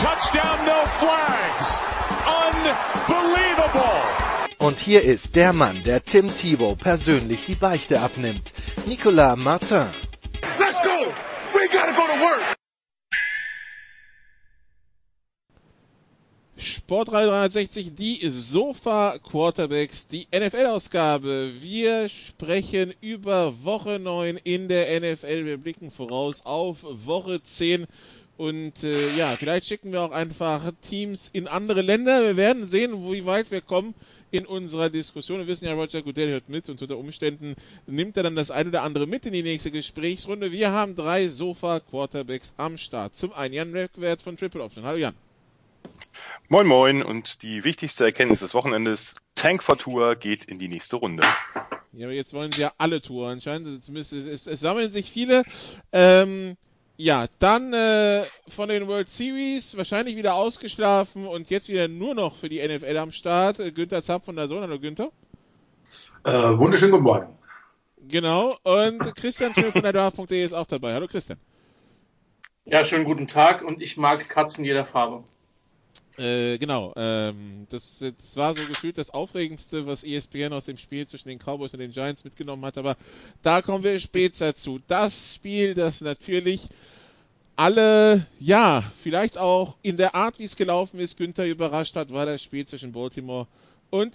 touchdown, no flags. Unbelievable! Und hier ist der Mann, der Tim Thibault persönlich die Beichte abnimmt. Nicolas Martin. Let's go! We gotta go to work! Sportradio 360, die Sofa Quarterbacks, die NFL-Ausgabe. Wir sprechen über Woche 9 in der NFL. Wir blicken voraus auf Woche 10. Und äh, ja, vielleicht schicken wir auch einfach Teams in andere Länder. Wir werden sehen, wie weit wir kommen in unserer Diskussion. Wir wissen ja, Roger Goodell hört mit und unter Umständen nimmt er dann das eine oder andere mit in die nächste Gesprächsrunde. Wir haben drei Sofa-Quarterbacks am Start. Zum einen Jan Reckwert von Triple Option. Hallo Jan. Moin Moin und die wichtigste Erkenntnis des Wochenendes, Tank for Tour geht in die nächste Runde. Ja, aber jetzt wollen sie ja alle Touren anscheinend. Es, es, es, sammeln sich viele. Ähm, ja, dann äh, von den World Series wahrscheinlich wieder ausgeschlafen und jetzt wieder nur noch für die NFL am Start. Äh, Günther Zapp von der Sohn. Hallo Günther. Äh, wunderschönen guten Morgen. Genau, und Christian Schmidt von der Draft.de ist auch dabei. Hallo Christian. Ja, schönen guten Tag und ich mag Katzen jeder Farbe. Äh, genau, ähm, das, das war so gefühlt das Aufregendste, was ESPN aus dem Spiel zwischen den Cowboys und den Giants mitgenommen hat, aber da kommen wir später zu. Das Spiel, das natürlich alle, ja, vielleicht auch in der Art, wie es gelaufen ist, Günther überrascht hat, war das Spiel zwischen Baltimore und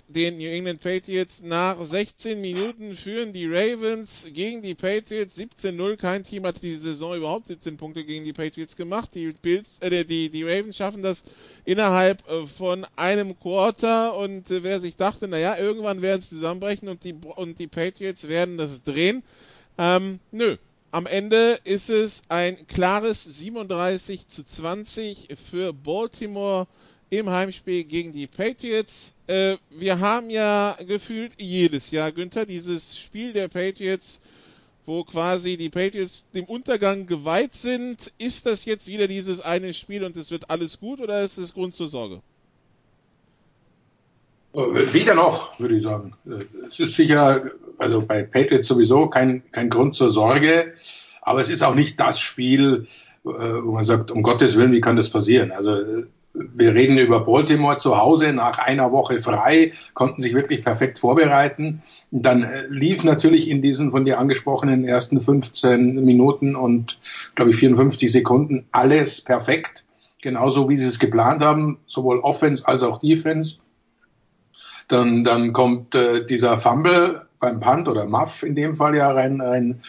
den New England Patriots. Nach 16 Minuten führen die Ravens gegen die Patriots 17-0. Kein Team hat diese Saison überhaupt 17 Punkte gegen die Patriots gemacht. Die Bills, äh, die, die Ravens schaffen das innerhalb äh, von einem Quarter und äh, wer sich dachte, naja, irgendwann werden sie zusammenbrechen und die, und die Patriots werden das drehen. Ähm, nö. Am Ende ist es ein klares 37 zu 20 für Baltimore im Heimspiel gegen die Patriots. Äh, wir haben ja gefühlt jedes Jahr, Günther, dieses Spiel der Patriots, wo quasi die Patriots dem Untergang geweiht sind. Ist das jetzt wieder dieses eine Spiel und es wird alles gut oder ist es Grund zur Sorge? Äh, weder noch, würde ich sagen. Äh, es ist sicher, also bei Patriots sowieso kein, kein Grund zur Sorge, aber es ist auch nicht das Spiel, äh, wo man sagt, um Gottes Willen, wie kann das passieren? Also wir reden über Baltimore zu Hause nach einer Woche frei, konnten sich wirklich perfekt vorbereiten. dann äh, lief natürlich in diesen von dir angesprochenen ersten 15 Minuten und, glaube ich, 54 Sekunden alles perfekt. Genauso wie sie es geplant haben, sowohl Offense als auch Defense. Dann, dann kommt äh, dieser Fumble beim Punt oder Muff in dem Fall ja rein, rein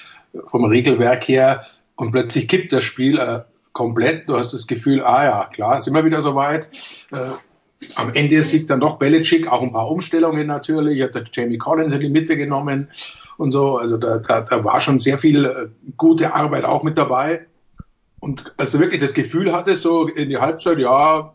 vom Regelwerk her und plötzlich kippt das Spiel. Äh, komplett. Du hast das Gefühl, ah ja, klar, sind wir wieder soweit. Äh, am Ende siegt dann doch Belichick, auch ein paar Umstellungen natürlich. Hat Jamie Collins in die Mitte genommen und so. Also da, da, da war schon sehr viel äh, gute Arbeit auch mit dabei. Und als du wirklich das Gefühl hattest, so in die Halbzeit, ja,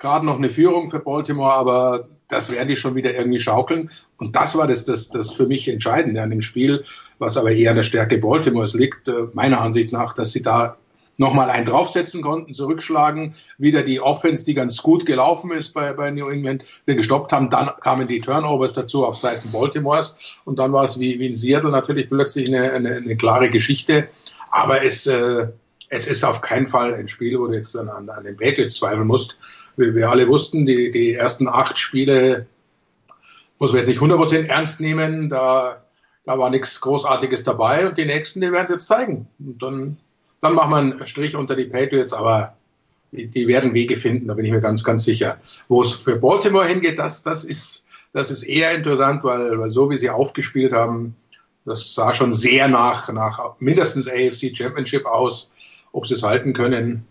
gerade noch eine Führung für Baltimore, aber das werden die schon wieder irgendwie schaukeln. Und das war das, das, das für mich Entscheidende an dem Spiel, was aber eher an der Stärke Baltimores liegt, äh, meiner Ansicht nach, dass sie da nochmal einen draufsetzen konnten, zurückschlagen, wieder die Offense, die ganz gut gelaufen ist bei, bei New England, gestoppt haben, dann kamen die Turnovers dazu auf Seiten Baltimores. Und dann war es wie, wie in Seattle natürlich plötzlich eine, eine, eine klare Geschichte, aber es, äh, es ist auf keinen Fall ein Spiel, wo du jetzt an, an den Patriots zweifeln musst. Wie wir alle wussten, die, die ersten acht Spiele muss man jetzt nicht 100% ernst nehmen, da, da war nichts Großartiges dabei. Und die nächsten, die werden es jetzt zeigen. Und dann dann machen wir einen Strich unter die Patriots, aber die, die werden Wege finden, da bin ich mir ganz, ganz sicher. Wo es für Baltimore hingeht, das, das, ist, das ist eher interessant, weil, weil so wie sie aufgespielt haben, das sah schon sehr nach, nach mindestens AFC Championship aus. Ob sie es halten können,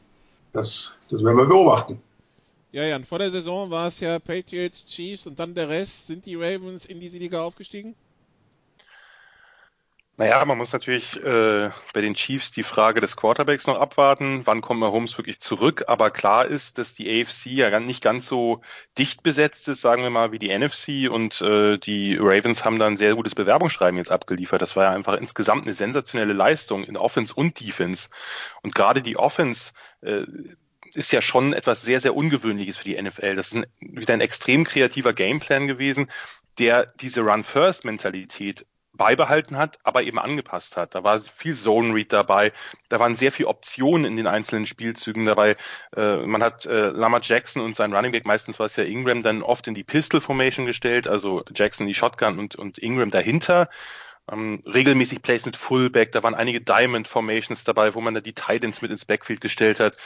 das, das werden wir beobachten. Ja, Jan, vor der Saison war es ja Patriots, Chiefs und dann der Rest. Sind die Ravens in diese Liga aufgestiegen? Naja, man muss natürlich äh, bei den Chiefs die Frage des Quarterbacks noch abwarten. Wann kommt Mahomes wirklich zurück? Aber klar ist, dass die AFC ja nicht ganz so dicht besetzt ist, sagen wir mal, wie die NFC. Und äh, die Ravens haben da ein sehr gutes Bewerbungsschreiben jetzt abgeliefert. Das war ja einfach insgesamt eine sensationelle Leistung in Offense und Defense. Und gerade die Offense äh, ist ja schon etwas sehr, sehr Ungewöhnliches für die NFL. Das ist ein, wieder ein extrem kreativer Gameplan gewesen, der diese Run-First-Mentalität beibehalten hat, aber eben angepasst hat. Da war viel Zone Read dabei, da waren sehr viele Optionen in den einzelnen Spielzügen dabei. Äh, man hat äh, Lamar Jackson und sein Running Back, meistens war es ja Ingram, dann oft in die Pistol Formation gestellt, also Jackson die Shotgun und, und Ingram dahinter. Ähm, regelmäßig Plays mit Fullback, da waren einige Diamond Formations dabei, wo man da die Titans mit ins Backfield gestellt hat.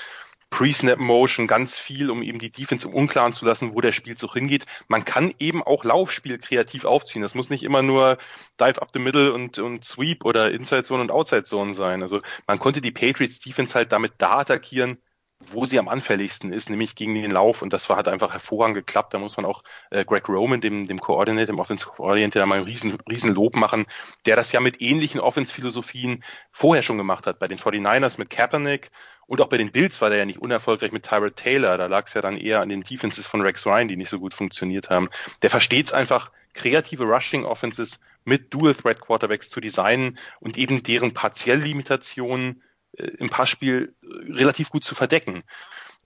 Pre-Snap-Motion, ganz viel, um eben die Defense im Unklaren zu lassen, wo der Spielzug hingeht. Man kann eben auch Laufspiel kreativ aufziehen. Das muss nicht immer nur Dive up the middle und, und Sweep oder Inside Zone und Outside Zone sein. Also man konnte die Patriots Defense halt damit da attackieren, wo sie am anfälligsten ist, nämlich gegen den Lauf. Und das war, hat einfach hervorragend geklappt. Da muss man auch äh, Greg Roman, dem, dem Coordinator, dem Offensive Coordinator, mal ein riesen, riesen Lob machen, der das ja mit ähnlichen Offense-Philosophien vorher schon gemacht hat. Bei den 49ers mit Kaepernick und auch bei den Bills war der ja nicht unerfolgreich mit Tyrod Taylor. Da lag es ja dann eher an den Defenses von Rex Ryan, die nicht so gut funktioniert haben. Der versteht es einfach, kreative Rushing-Offenses mit Dual-Threat-Quarterbacks zu designen und eben deren Partiell-Limitationen äh, im Passspiel äh, relativ gut zu verdecken.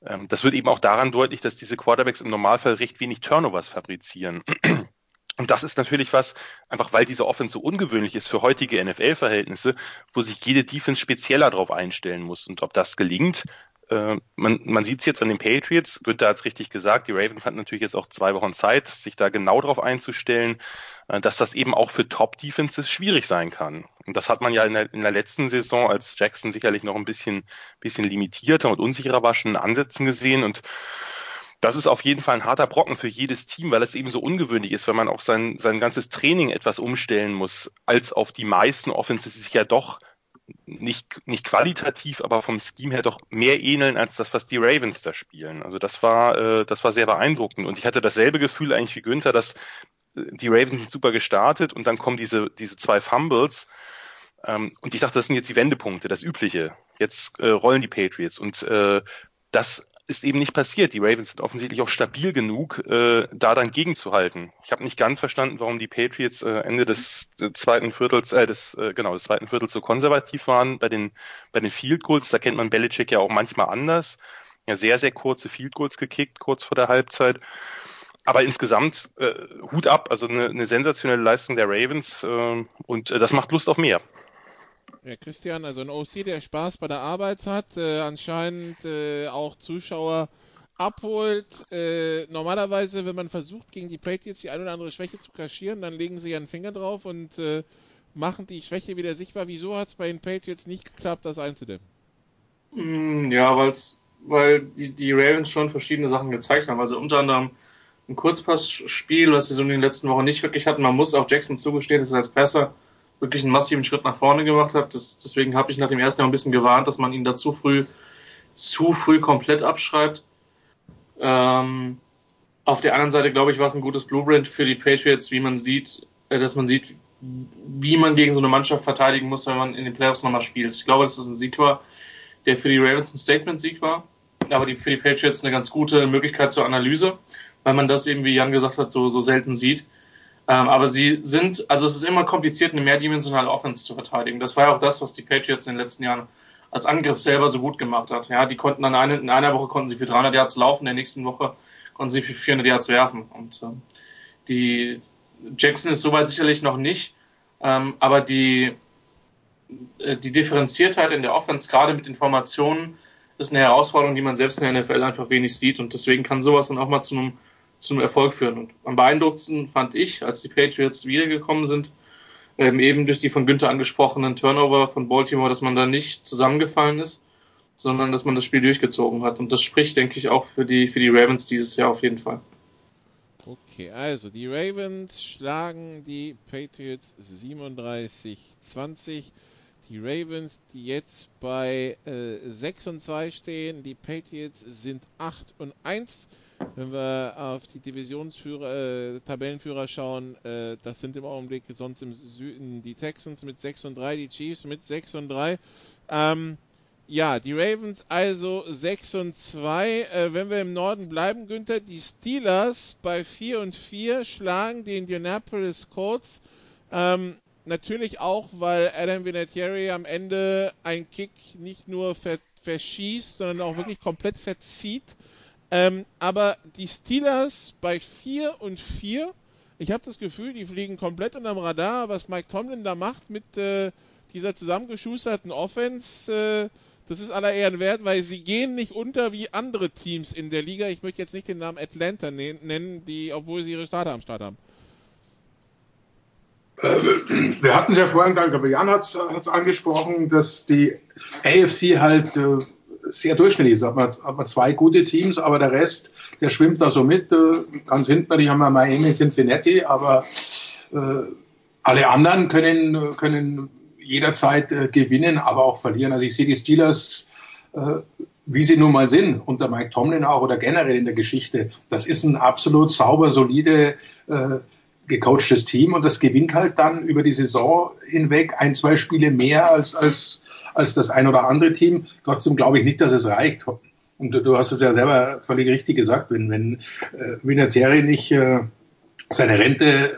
Ähm, das wird eben auch daran deutlich, dass diese Quarterbacks im Normalfall recht wenig Turnovers fabrizieren. Und das ist natürlich was, einfach weil diese Offense so ungewöhnlich ist für heutige NFL-Verhältnisse, wo sich jede Defense spezieller darauf einstellen muss. Und ob das gelingt, äh, man, man sieht es jetzt an den Patriots. Günther hat es richtig gesagt. Die Ravens hatten natürlich jetzt auch zwei Wochen Zeit, sich da genau darauf einzustellen, äh, dass das eben auch für Top-Defenses schwierig sein kann. Und das hat man ja in der, in der letzten Saison, als Jackson sicherlich noch ein bisschen, bisschen limitierter und unsicherer war, schon in Ansätzen gesehen. Und das ist auf jeden Fall ein harter Brocken für jedes Team, weil es eben so ungewöhnlich ist, wenn man auch sein, sein ganzes Training etwas umstellen muss, als auf die meisten Offenses sich ja doch nicht, nicht qualitativ, aber vom Scheme her doch mehr ähneln als das, was die Ravens da spielen. Also das war, äh, das war sehr beeindruckend. Und ich hatte dasselbe Gefühl eigentlich wie Günther, dass äh, die Ravens sind super gestartet und dann kommen diese, diese zwei Fumbles. Ähm, und ich dachte, das sind jetzt die Wendepunkte, das Übliche. Jetzt äh, rollen die Patriots. Und äh, das ist eben nicht passiert. Die Ravens sind offensichtlich auch stabil genug, äh, da dann gegenzuhalten. Ich habe nicht ganz verstanden, warum die Patriots äh, Ende des äh, zweiten Viertels, äh, des äh, genau des zweiten Viertels so konservativ waren bei den bei den Field Goals. Da kennt man Belichick ja auch manchmal anders. Ja, sehr sehr kurze Field Goals gekickt kurz vor der Halbzeit. Aber insgesamt äh, Hut ab, also eine, eine sensationelle Leistung der Ravens äh, und äh, das macht Lust auf mehr. Ja, Christian, also ein OC, der Spaß bei der Arbeit hat, äh, anscheinend äh, auch Zuschauer abholt. Äh, normalerweise, wenn man versucht, gegen die Patriots die eine oder andere Schwäche zu kaschieren, dann legen sie ihren Finger drauf und äh, machen die Schwäche wieder sichtbar. Wieso hat es bei den Patriots nicht geklappt, das einzudämmen? Mm, ja, weil's, weil die, die Ravens schon verschiedene Sachen gezeigt haben. Also unter anderem ein Kurzpassspiel, was sie so in den letzten Wochen nicht wirklich hatten. Man muss auch Jackson zugestehen, dass er als Passer wirklich einen massiven Schritt nach vorne gemacht hat. Das, deswegen habe ich nach dem ersten Jahr ein bisschen gewarnt, dass man ihn da zu früh, zu früh komplett abschreibt. Ähm, auf der anderen Seite, glaube ich, war es ein gutes Blueprint für die Patriots, wie man sieht, äh, dass man sieht, wie man gegen so eine Mannschaft verteidigen muss, wenn man in den Playoffs nochmal spielt. Ich glaube, dass das ein Sieg war, der für die Ravens ein Statement-Sieg war, aber die, für die Patriots eine ganz gute Möglichkeit zur Analyse, weil man das eben, wie Jan gesagt hat, so, so selten sieht. Ähm, aber sie sind, also es ist immer kompliziert, eine mehrdimensionale Offense zu verteidigen. Das war ja auch das, was die Patriots in den letzten Jahren als Angriff selber so gut gemacht hat. Ja, die konnten dann eine, in einer Woche konnten sie für 300 Yards laufen, in der nächsten Woche konnten sie für 400 Yards werfen. Und ähm, die Jackson ist soweit sicherlich noch nicht, ähm, aber die äh, die Differenziertheit in der Offense, gerade mit Informationen, ist eine Herausforderung, die man selbst in der NFL einfach wenig sieht. Und deswegen kann sowas dann auch mal zu einem zum Erfolg führen. Und am beeindruckendsten fand ich, als die Patriots wiedergekommen sind, ähm, eben durch die von Günther angesprochenen Turnover von Baltimore, dass man da nicht zusammengefallen ist, sondern dass man das Spiel durchgezogen hat. Und das spricht, denke ich, auch für die, für die Ravens dieses Jahr auf jeden Fall. Okay, also die Ravens schlagen die Patriots 37-20. Die Ravens, die jetzt bei äh, 6 und 2 stehen, die Patriots sind 8 und 1. Wenn wir auf die Divisionsführer, äh, Tabellenführer schauen, äh, das sind im Augenblick sonst im Süden die Texans mit 6 und 3, die Chiefs mit 6 und 3. Ähm, ja, die Ravens also 6 und 2. Äh, wenn wir im Norden bleiben, Günther, die Steelers bei 4 und 4 schlagen die Indianapolis Colts. Ähm, natürlich auch, weil Adam Vinatieri am Ende einen Kick nicht nur ver verschießt, sondern auch wirklich komplett verzieht. Ähm, aber die Steelers bei 4 und 4, ich habe das Gefühl, die fliegen komplett unterm Radar, was Mike Tomlin da macht mit äh, dieser zusammengeschusterten Offense. Äh, das ist aller Ehren wert, weil sie gehen nicht unter wie andere Teams in der Liga. Ich möchte jetzt nicht den Namen Atlanta nennen, die, obwohl sie ihre Starter am Start haben. Äh, wir hatten es ja vorhin, aber Jan hat es angesprochen, dass die AFC halt äh, sehr durchschnittlich ist. Hat hat man zwei gute Teams, aber der Rest, der schwimmt da so mit. Äh, ganz hinten, die haben wir Miami, Cincinnati, aber äh, alle anderen können, können jederzeit äh, gewinnen, aber auch verlieren. Also ich sehe die Steelers, äh, wie sie nun mal sind, unter Mike Tomlin auch oder generell in der Geschichte. Das ist ein absolut sauber, solide, äh, gecoachtes Team und das gewinnt halt dann über die Saison hinweg ein, zwei Spiele mehr als, als, als das ein oder andere Team. Trotzdem glaube ich nicht, dass es reicht. Und du, hast es ja selber völlig richtig gesagt, wenn, wenn äh, Vinatieri nicht äh, seine Rente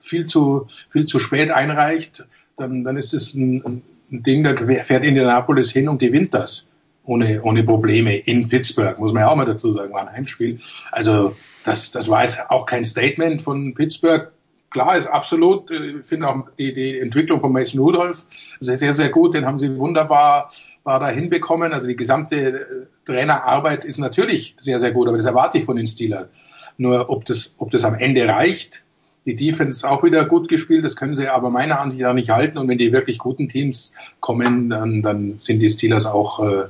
viel zu, viel zu spät einreicht, dann, dann ist es ein, ein Ding, da fährt Indianapolis hin und gewinnt das ohne, ohne Probleme in Pittsburgh, muss man ja auch mal dazu sagen, war ein Heimspiel. Also das, das war jetzt auch kein Statement von Pittsburgh. Klar ist absolut, ich finde auch die, die Entwicklung von Mason Rudolph sehr, sehr, sehr gut, den haben sie wunderbar war da hinbekommen. Also die gesamte äh, Trainerarbeit ist natürlich sehr, sehr gut, aber das erwarte ich von den Steelers. Nur ob das, ob das am Ende reicht, die Defense ist auch wieder gut gespielt, das können sie aber meiner Ansicht nach nicht halten. Und wenn die wirklich guten Teams kommen, dann, dann sind die Steelers auch, äh,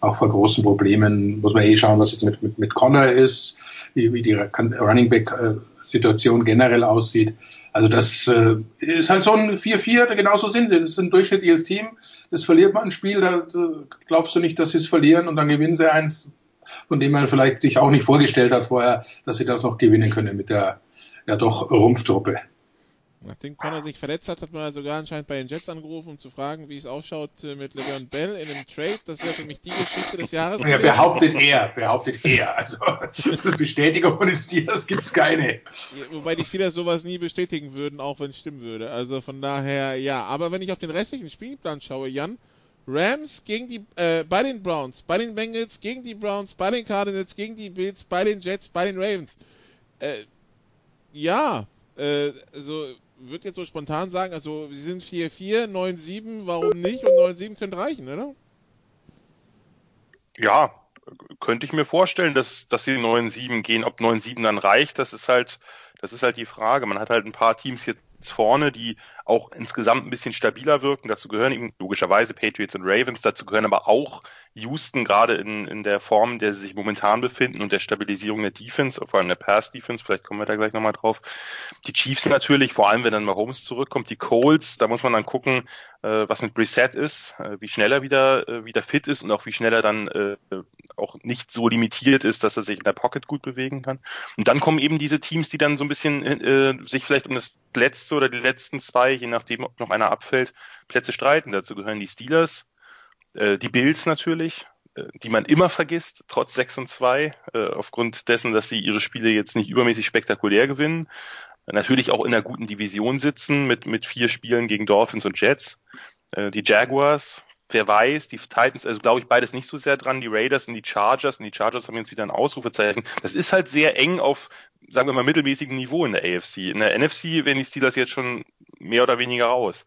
auch vor großen Problemen. Muss man eh schauen, was jetzt mit, mit, mit Connor ist, wie, wie die Running Back äh, Situation generell aussieht. Also das äh, ist halt so ein 4-4, der genauso sind. Das ist ein durchschnittliches Team. Das verliert man ein Spiel, da glaubst du nicht, dass sie es verlieren und dann gewinnen sie eins, von dem man vielleicht sich auch nicht vorgestellt hat vorher, dass sie das noch gewinnen können mit der ja doch Rumpftruppe. Nachdem Connor sich verletzt hat, hat man sogar anscheinend bei den Jets angerufen, um zu fragen, wie es ausschaut äh, mit Le'Veon Bell in einem Trade. Das wäre für mich die Geschichte des Jahres. Ja, behauptet er, behauptet er. Also Bestätigung von den Steelers gibt es keine. Wobei die Steelers sowas nie bestätigen würden, auch wenn es stimmen würde. Also von daher, ja. Aber wenn ich auf den restlichen Spielplan schaue, Jan, Rams gegen die, äh, bei den Browns, bei den Bengals, gegen die Browns, bei den Cardinals, gegen die Bills, bei den Jets, bei den Ravens. Äh, ja, äh, also würde jetzt so spontan sagen, also sie sind 4-4, 9-7, warum nicht? Und 9-7 könnte reichen, oder? Ja, könnte ich mir vorstellen, dass, dass sie 9-7 gehen. Ob 9-7 dann reicht, das ist halt, das ist halt die Frage. Man hat halt ein paar Teams jetzt vorne, die auch insgesamt ein bisschen stabiler wirken. Dazu gehören eben logischerweise Patriots und Ravens, dazu gehören aber auch Houston, gerade in, in der Form, in der sie sich momentan befinden und der Stabilisierung der Defense, vor allem der Pass-Defense, vielleicht kommen wir da gleich nochmal drauf. Die Chiefs natürlich, vor allem wenn dann Mahomes zurückkommt, die Colts, da muss man dann gucken, äh, was mit Brissett ist, äh, wie schnell er wieder, äh, wieder fit ist und auch wie schnell er dann äh, auch nicht so limitiert ist, dass er sich in der Pocket gut bewegen kann. Und dann kommen eben diese Teams, die dann so ein bisschen äh, sich vielleicht um das letzte oder die letzten zwei, je nachdem, ob noch einer abfällt, Plätze streiten. Dazu gehören die Steelers, äh, die Bills natürlich, äh, die man immer vergisst, trotz 6 und 2, äh, aufgrund dessen, dass sie ihre Spiele jetzt nicht übermäßig spektakulär gewinnen. Natürlich auch in einer guten Division sitzen mit, mit vier Spielen gegen Dolphins und Jets. Äh, die Jaguars, wer weiß, die Titans, also glaube ich beides nicht so sehr dran, die Raiders und die Chargers, und die Chargers haben jetzt wieder ein Ausrufezeichen. Das ist halt sehr eng auf, sagen wir mal, mittelmäßigem Niveau in der AFC. In der NFC werden die Steelers jetzt schon mehr oder weniger raus.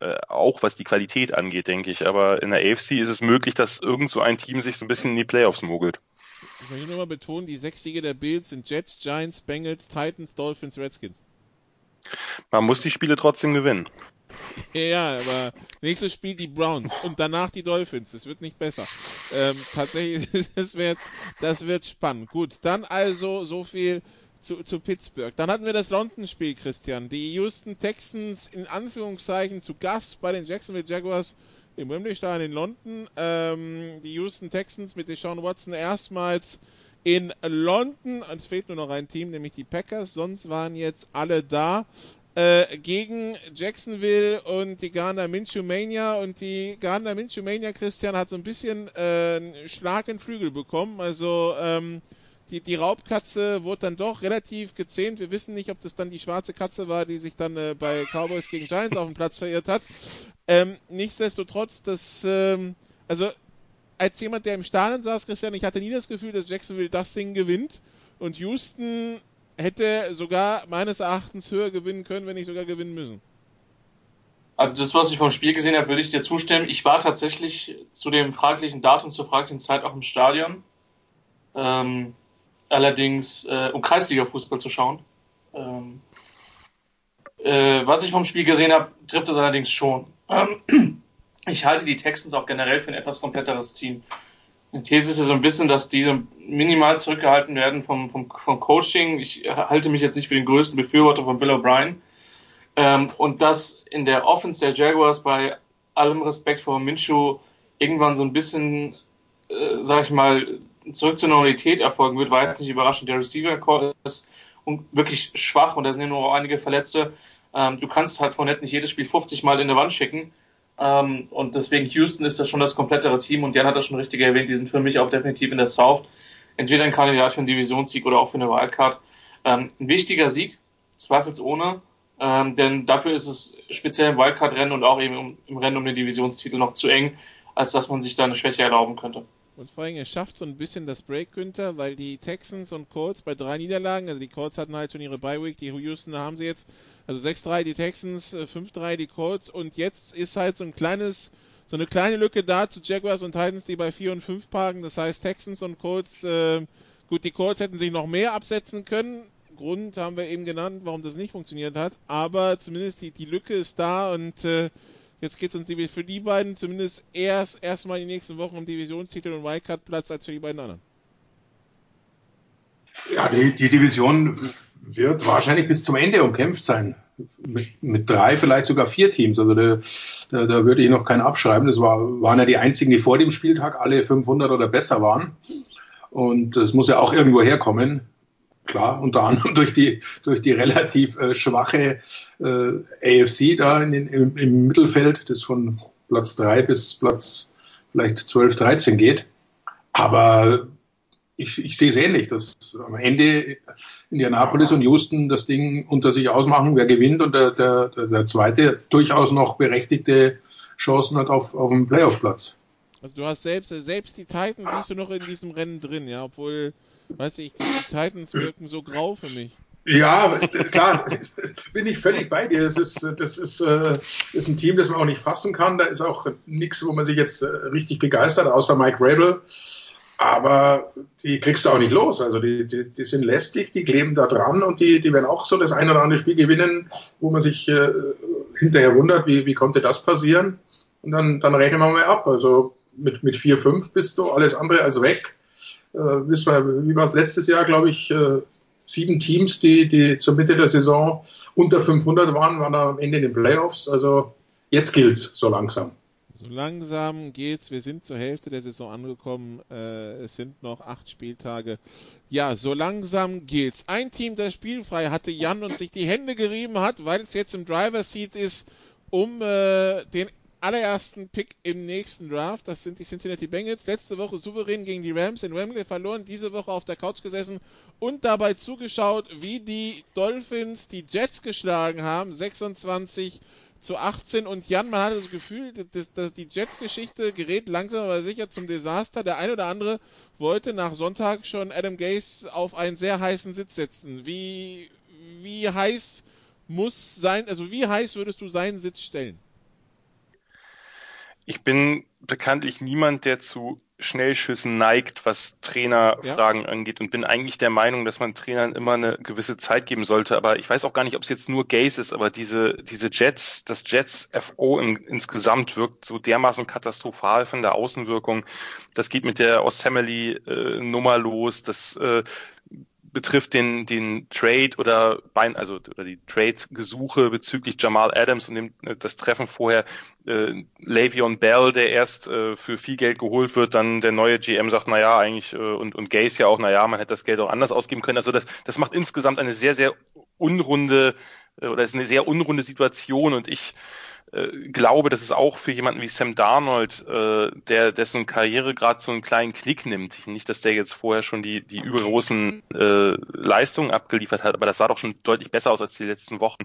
Äh, auch was die Qualität angeht, denke ich. Aber in der AFC ist es möglich, dass irgend so ein Team sich so ein bisschen in die Playoffs mogelt. Ich möchte nur mal betonen, die sechs Siege der Bills sind Jets, Giants, Bengals, Titans, Dolphins, Redskins. Man muss die Spiele trotzdem gewinnen. Ja, aber nächstes Spiel die Browns und danach die Dolphins. Es wird nicht besser. Ähm, tatsächlich, das wird, das wird spannend. Gut, dann also so viel zu, zu Pittsburgh. Dann hatten wir das London-Spiel, Christian. Die Houston Texans in Anführungszeichen zu Gast bei den Jacksonville Jaguars im Wembley Stadion in London. Ähm, die Houston Texans mit Deshaun Watson erstmals in London. Es fehlt nur noch ein Team, nämlich die Packers. Sonst waren jetzt alle da. Äh, gegen Jacksonville und die Ghana Minshew Mania und die Ghana Minshew Mania Christian hat so ein bisschen äh, einen Schlag in Flügel bekommen. Also ähm, die, die Raubkatze wurde dann doch relativ gezähmt. Wir wissen nicht, ob das dann die schwarze Katze war, die sich dann äh, bei Cowboys gegen Giants auf dem Platz verirrt hat. Ähm, nichtsdestotrotz, das, ähm, also als jemand, der im Stadion saß, Christian, ich hatte nie das Gefühl, dass Jacksonville das Ding gewinnt. Und Houston hätte sogar meines Erachtens höher gewinnen können, wenn nicht sogar gewinnen müssen. Also das, was ich vom Spiel gesehen habe, würde ich dir zustimmen. Ich war tatsächlich zu dem fraglichen Datum, zur fraglichen Zeit auch im Stadion. Ähm, allerdings, äh, um Kreisliga-Fußball zu schauen. Ähm, äh, was ich vom Spiel gesehen habe, trifft es allerdings schon. Ähm, ich halte die Texans auch generell für ein etwas kompletteres Team. Die These ist ja so ein bisschen, dass diese minimal zurückgehalten werden vom, vom, vom Coaching. Ich halte mich jetzt nicht für den größten Befürworter von Bill O'Brien. Ähm, und dass in der Offense der Jaguars bei allem Respekt vor Minshew irgendwann so ein bisschen, äh, sag ich mal, zurück zur Normalität erfolgen wird, war jetzt nicht überraschend. Der Receiver ist wirklich schwach und da sind ja nur einige Verletzte. Ähm, du kannst halt von nicht jedes Spiel 50 Mal in der Wand schicken. Ähm, und deswegen Houston ist das schon das komplettere Team und Jan hat das schon richtig erwähnt, die sind für mich auch definitiv in der South. Entweder ein Kandidat für einen Divisionssieg oder auch für eine Wildcard. Ähm, ein wichtiger Sieg, zweifelsohne, ähm, denn dafür ist es speziell im Wildcard-Rennen und auch eben im Rennen um den Divisionstitel noch zu eng, als dass man sich da eine Schwäche erlauben könnte. Und vor allem, er schafft so ein bisschen das Break, Günther, weil die Texans und Colts bei drei Niederlagen, also die Colts hatten halt schon ihre Bye-Week, die Houston haben sie jetzt, also 6-3 die Texans, 5-3 äh, die Colts und jetzt ist halt so ein kleines, so eine kleine Lücke da zu Jaguars und Titans, die bei 4 und 5 parken, das heißt Texans und Colts, äh, gut, die Colts hätten sich noch mehr absetzen können, Grund haben wir eben genannt, warum das nicht funktioniert hat, aber zumindest die, die Lücke ist da und äh, Jetzt geht es uns für die beiden zumindest erst erstmal die nächsten Wochen um Divisionstitel und Wildcard-Platz als für die beiden anderen. Ja, die, die, Division wird wahrscheinlich bis zum Ende umkämpft sein. Mit, mit drei, vielleicht sogar vier Teams. Also da, da, da würde ich noch keinen abschreiben. Das war, waren ja die einzigen, die vor dem Spieltag alle 500 oder besser waren. Und das muss ja auch irgendwo herkommen klar, unter anderem durch die, durch die relativ äh, schwache äh, AFC da in den, im, im, Mittelfeld, das von Platz 3 bis Platz vielleicht 12, 13 geht. Aber ich, ich sehe es ähnlich, dass am Ende Indianapolis und Houston das Ding unter sich ausmachen, wer gewinnt und der, der, der zweite durchaus noch berechtigte Chancen hat auf, auf einen Playoff-Platz. Also du hast selbst, selbst die Titans siehst du noch in diesem Rennen drin, ja, obwohl Weiß ich, die Titans wirken so grau für mich. Ja, klar, bin ich völlig bei dir. Das ist, das ist, äh, ist ein Team, das man auch nicht fassen kann. Da ist auch nichts, wo man sich jetzt äh, richtig begeistert, außer Mike Rabel. Aber die kriegst du auch nicht los. Also die, die, die sind lästig, die kleben da dran und die, die werden auch so das ein oder andere Spiel gewinnen, wo man sich äh, hinterher wundert, wie, wie konnte das passieren. Und dann, dann rechnen wir mal ab. Also mit, mit 4-5 bist du alles andere als weg äh, wissen wir, wie war es letztes Jahr, glaube ich, äh, sieben Teams, die, die zur Mitte der Saison unter 500 waren, waren am Ende in den Playoffs. Also jetzt gilt's so langsam. So langsam geht's. Wir sind zur Hälfte der Saison angekommen. Äh, es sind noch acht Spieltage. Ja, so langsam geht's. Ein Team, das spielfrei hatte Jan und sich die Hände gerieben hat, weil es jetzt im Driver Seat ist, um äh, den allerersten Pick im nächsten Draft. Das sind die Cincinnati Bengals. Letzte Woche souverän gegen die Rams in Wembley verloren. Diese Woche auf der Couch gesessen und dabei zugeschaut, wie die Dolphins die Jets geschlagen haben. 26 zu 18. Und Jan, man hatte das Gefühl, dass, dass die Jets-Geschichte gerät langsam aber sicher zum Desaster. Der ein oder andere wollte nach Sonntag schon Adam Gase auf einen sehr heißen Sitz setzen. Wie, wie heiß muss sein, also wie heiß würdest du seinen Sitz stellen? Ich bin bekanntlich niemand, der zu Schnellschüssen neigt, was Trainerfragen ja. angeht und bin eigentlich der Meinung, dass man Trainern immer eine gewisse Zeit geben sollte. Aber ich weiß auch gar nicht, ob es jetzt nur Gaze ist, aber diese, diese Jets, das Jets FO in, insgesamt wirkt so dermaßen katastrophal von der Außenwirkung. Das geht mit der Osamely äh, Nummer los. Das äh, betrifft den, den Trade oder Bein, also oder die Trade-Gesuche bezüglich Jamal Adams und dem, äh, das Treffen vorher äh, Le'Veon Bell, der erst äh, für viel Geld geholt wird, dann der neue GM sagt, na ja, eigentlich äh, und und Gaze ja auch, na ja, man hätte das Geld auch anders ausgeben können. Also das das macht insgesamt eine sehr sehr unrunde äh, oder ist eine sehr unrunde Situation und ich äh, glaube, dass es auch für jemanden wie Sam Darnold, äh, der dessen Karriere gerade so einen kleinen Knick nimmt, nicht, dass der jetzt vorher schon die, die übergroßen äh, Leistungen abgeliefert hat, aber das sah doch schon deutlich besser aus als die letzten Wochen.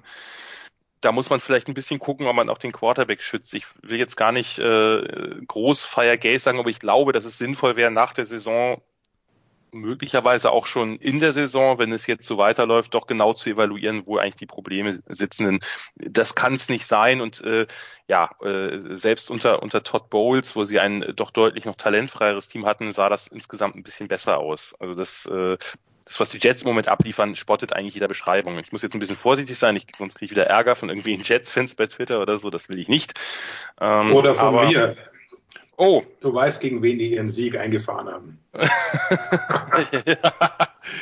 Da muss man vielleicht ein bisschen gucken, ob man auch den Quarterback schützt. Ich will jetzt gar nicht äh, groß Fire Gaze sagen, aber ich glaube, dass es sinnvoll wäre, nach der Saison möglicherweise auch schon in der Saison, wenn es jetzt so weiterläuft, doch genau zu evaluieren, wo eigentlich die Probleme sitzen. Denn das kann es nicht sein. Und äh, ja, äh, selbst unter, unter Todd Bowles, wo sie ein doch deutlich noch talentfreieres Team hatten, sah das insgesamt ein bisschen besser aus. Also das, äh, das, was die Jets im Moment abliefern, spottet eigentlich jeder Beschreibung. Ich muss jetzt ein bisschen vorsichtig sein, ich, sonst kriege ich wieder Ärger von irgendwelchen Jets-Fans bei Twitter oder so, das will ich nicht. Ähm, oder von aber, mir. Oh. Du weißt, gegen wen die ihren Sieg eingefahren haben.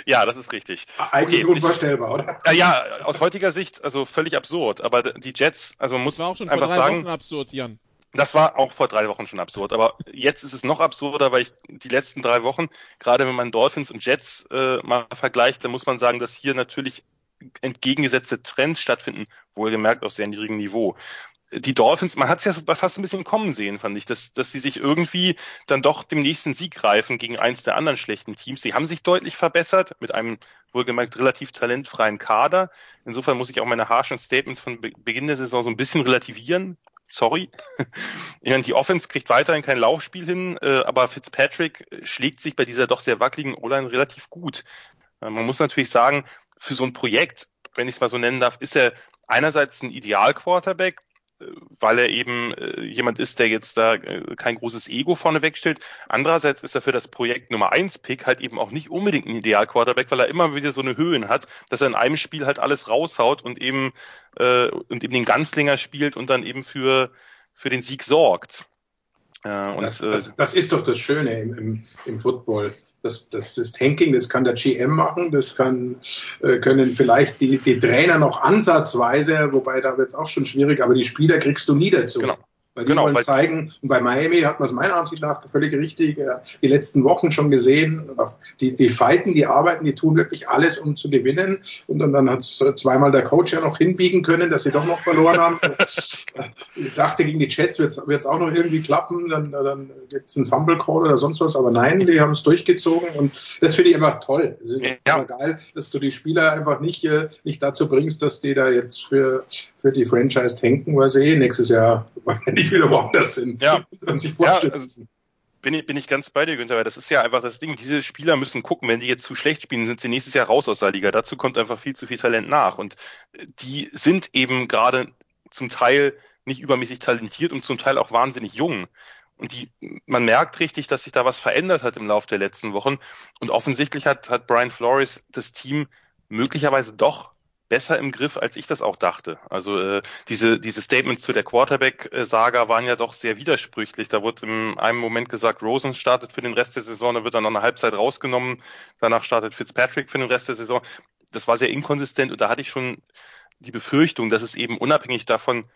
ja, das ist richtig. Eigentlich okay, unvorstellbar, oder? Ja, ja, aus heutiger Sicht, also völlig absurd. Aber die Jets, also man muss das war auch schon einfach vor drei sagen, Wochen absurd, Jan. Das war auch vor drei Wochen schon absurd, aber jetzt ist es noch absurder, weil ich die letzten drei Wochen, gerade wenn man Dolphins und Jets äh, mal vergleicht, dann muss man sagen, dass hier natürlich entgegengesetzte Trends stattfinden, wohlgemerkt auf sehr niedrigem Niveau die Dolphins, man hat es ja fast ein bisschen kommen sehen, fand ich, dass, dass sie sich irgendwie dann doch dem nächsten Sieg greifen gegen eins der anderen schlechten Teams. Sie haben sich deutlich verbessert mit einem wohlgemerkt relativ talentfreien Kader. Insofern muss ich auch meine harschen Statements von Be Beginn der Saison so ein bisschen relativieren. Sorry. Ich meine, die Offense kriegt weiterhin kein Laufspiel hin, äh, aber Fitzpatrick schlägt sich bei dieser doch sehr wackeligen O-Line relativ gut. Äh, man muss natürlich sagen, für so ein Projekt, wenn ich es mal so nennen darf, ist er einerseits ein Ideal-Quarterback, weil er eben äh, jemand ist, der jetzt da äh, kein großes Ego vorne wegstellt. Andererseits ist er für das Projekt Nummer eins Pick halt eben auch nicht unbedingt ein Ideal-Quarterback, weil er immer wieder so eine Höhen hat, dass er in einem Spiel halt alles raushaut und eben äh, und eben den Ganzlinger spielt und dann eben für für den Sieg sorgt. Äh, und, das, das, das ist doch das Schöne im, im, im Football das, das, das Tanking, das kann der GM machen, das kann, äh, können vielleicht die, die Trainer noch ansatzweise, wobei da wird es auch schon schwierig, aber die Spieler kriegst du nie dazu. Genau. Weil die genau, wollen zeigen, und bei Miami hat man es meiner Ansicht nach völlig richtig, äh, die letzten Wochen schon gesehen, die, die fighten, die arbeiten, die tun wirklich alles, um zu gewinnen. Und, und dann hat zweimal der Coach ja noch hinbiegen können, dass sie doch noch verloren haben. ich dachte, gegen die Jets wird es auch noch irgendwie klappen, dann, dann gibt es einen Fumble Call oder sonst was, aber nein, die haben es durchgezogen und das finde ich einfach toll. Es ist ja. geil, dass du die Spieler einfach nicht, äh, nicht dazu bringst, dass die da jetzt für, für die Franchise tanken, weil sie eh nächstes Jahr nicht wieder woanders sind. Ja, und sich ja also bin ich, bin ich ganz bei dir, Günther, weil das ist ja einfach das Ding. Diese Spieler müssen gucken, wenn die jetzt zu schlecht spielen, sind sie nächstes Jahr raus aus der Liga. Dazu kommt einfach viel zu viel Talent nach. Und die sind eben gerade zum Teil nicht übermäßig talentiert und zum Teil auch wahnsinnig jung. Und die, man merkt richtig, dass sich da was verändert hat im Laufe der letzten Wochen. Und offensichtlich hat, hat Brian Flores das Team möglicherweise doch besser im Griff, als ich das auch dachte. Also äh, diese, diese Statements zu der Quarterback-Saga waren ja doch sehr widersprüchlich. Da wurde in einem Moment gesagt, Rosen startet für den Rest der Saison, da wird dann noch eine Halbzeit rausgenommen, danach startet Fitzpatrick für den Rest der Saison. Das war sehr inkonsistent und da hatte ich schon die Befürchtung, dass es eben unabhängig davon,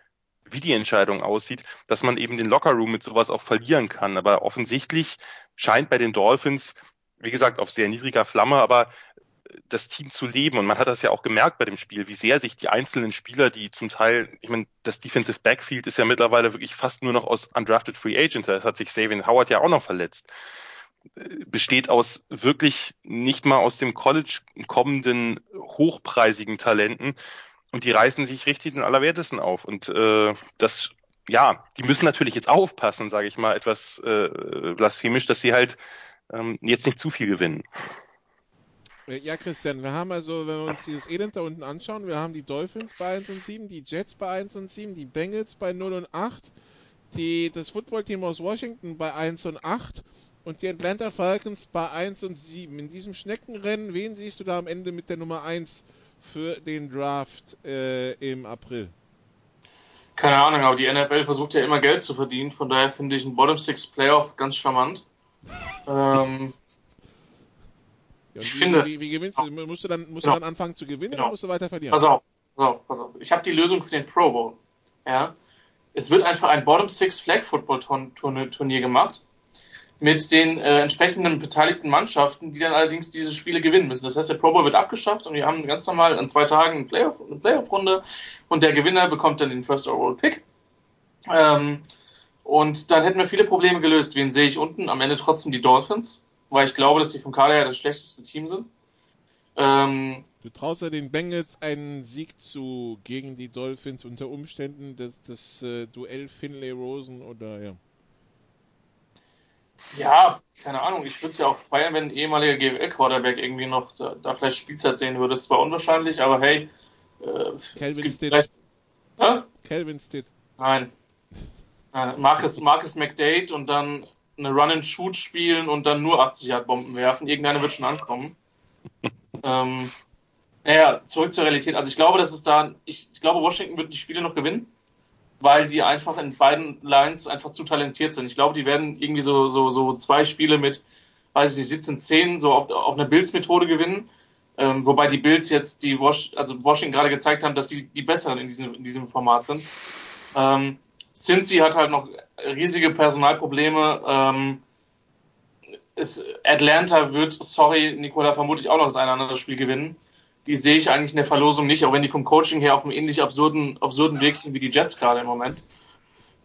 wie die Entscheidung aussieht, dass man eben den Lockerroom mit sowas auch verlieren kann. Aber offensichtlich scheint bei den Dolphins, wie gesagt, auf sehr niedriger Flamme, aber das Team zu leben. Und man hat das ja auch gemerkt bei dem Spiel, wie sehr sich die einzelnen Spieler, die zum Teil, ich meine, das Defensive Backfield ist ja mittlerweile wirklich fast nur noch aus undrafted Free Agents. Das hat sich Savian Howard ja auch noch verletzt. Besteht aus wirklich nicht mal aus dem College kommenden hochpreisigen Talenten. Und die reißen sich richtig den Allerwertesten auf. Und äh, das, ja, die müssen natürlich jetzt aufpassen, sage ich mal, etwas äh, blasphemisch, dass sie halt ähm, jetzt nicht zu viel gewinnen. Äh, ja, Christian, wir haben also, wenn wir uns dieses Elend da unten anschauen, wir haben die Dolphins bei 1 und 7, die Jets bei 1 und 7, die Bengals bei 0 und 8, die, das Footballteam aus Washington bei 1 und 8 und die Atlanta Falcons bei 1 und 7. In diesem Schneckenrennen, wen siehst du da am Ende mit der Nummer 1 für den Draft äh, im April? Keine Ahnung, aber die NFL versucht ja immer Geld zu verdienen, von daher finde ich einen Bottom Six Playoff ganz charmant. Ähm, Ja, ich wie, finde. Wie, wie, gewinnst du? Musst du dann, musst genau. du dann anfangen zu gewinnen genau. oder musst du weiter verlieren? Pass auf, pass auf, pass auf. Ich habe die Lösung für den Pro Bowl. Ja. Es wird einfach ein Bottom Six Flag Football Turnier gemacht mit den äh, entsprechenden beteiligten Mannschaften, die dann allerdings diese Spiele gewinnen müssen. Das heißt, der Pro Bowl wird abgeschafft und wir haben ganz normal an zwei Tagen eine Playoff, eine Playoff-Runde und der Gewinner bekommt dann den First Overall Pick. Ähm, und dann hätten wir viele Probleme gelöst. Wen sehe ich unten? Am Ende trotzdem die Dolphins, weil ich glaube, dass die vom Kader her das schlechteste Team sind. Ähm, du traust ja den Bengals einen Sieg zu gegen die Dolphins unter Umständen das, das äh, Duell Finlay Rosen oder ja. Ja, keine Ahnung. Ich würde es ja auch feiern, wenn ein ehemaliger GFL-Quarterback irgendwie noch da, da, vielleicht Spielzeit sehen würde. Das ist zwar unwahrscheinlich, aber hey. Äh, Calvin Stitt. Äh? Calvin Stitt. Nein. Äh, Marcus, Marcus McDade und dann eine Run-and-Shoot spielen und dann nur 80 Yard Bomben werfen. Irgendeiner wird schon ankommen. ähm, naja, zurück zur Realität. Also ich glaube, dass es da, ich, ich glaube, Washington wird die Spiele noch gewinnen weil die einfach in beiden Lines einfach zu talentiert sind. Ich glaube, die werden irgendwie so, so, so zwei Spiele mit, weiß ich nicht, 17-10 so auf, auf eine Bills-Methode gewinnen. Ähm, wobei die Bills jetzt die Wash, also Washington gerade gezeigt haben, dass die die besseren in diesem, in diesem Format sind. Ähm, Cincy hat halt noch riesige Personalprobleme. Ähm, ist, Atlanta wird, sorry, Nicola, vermutlich auch noch das eine oder andere Spiel gewinnen die sehe ich eigentlich in der Verlosung nicht, auch wenn die vom Coaching her auf einem ähnlich absurden, absurden Weg sind wie die Jets gerade im Moment.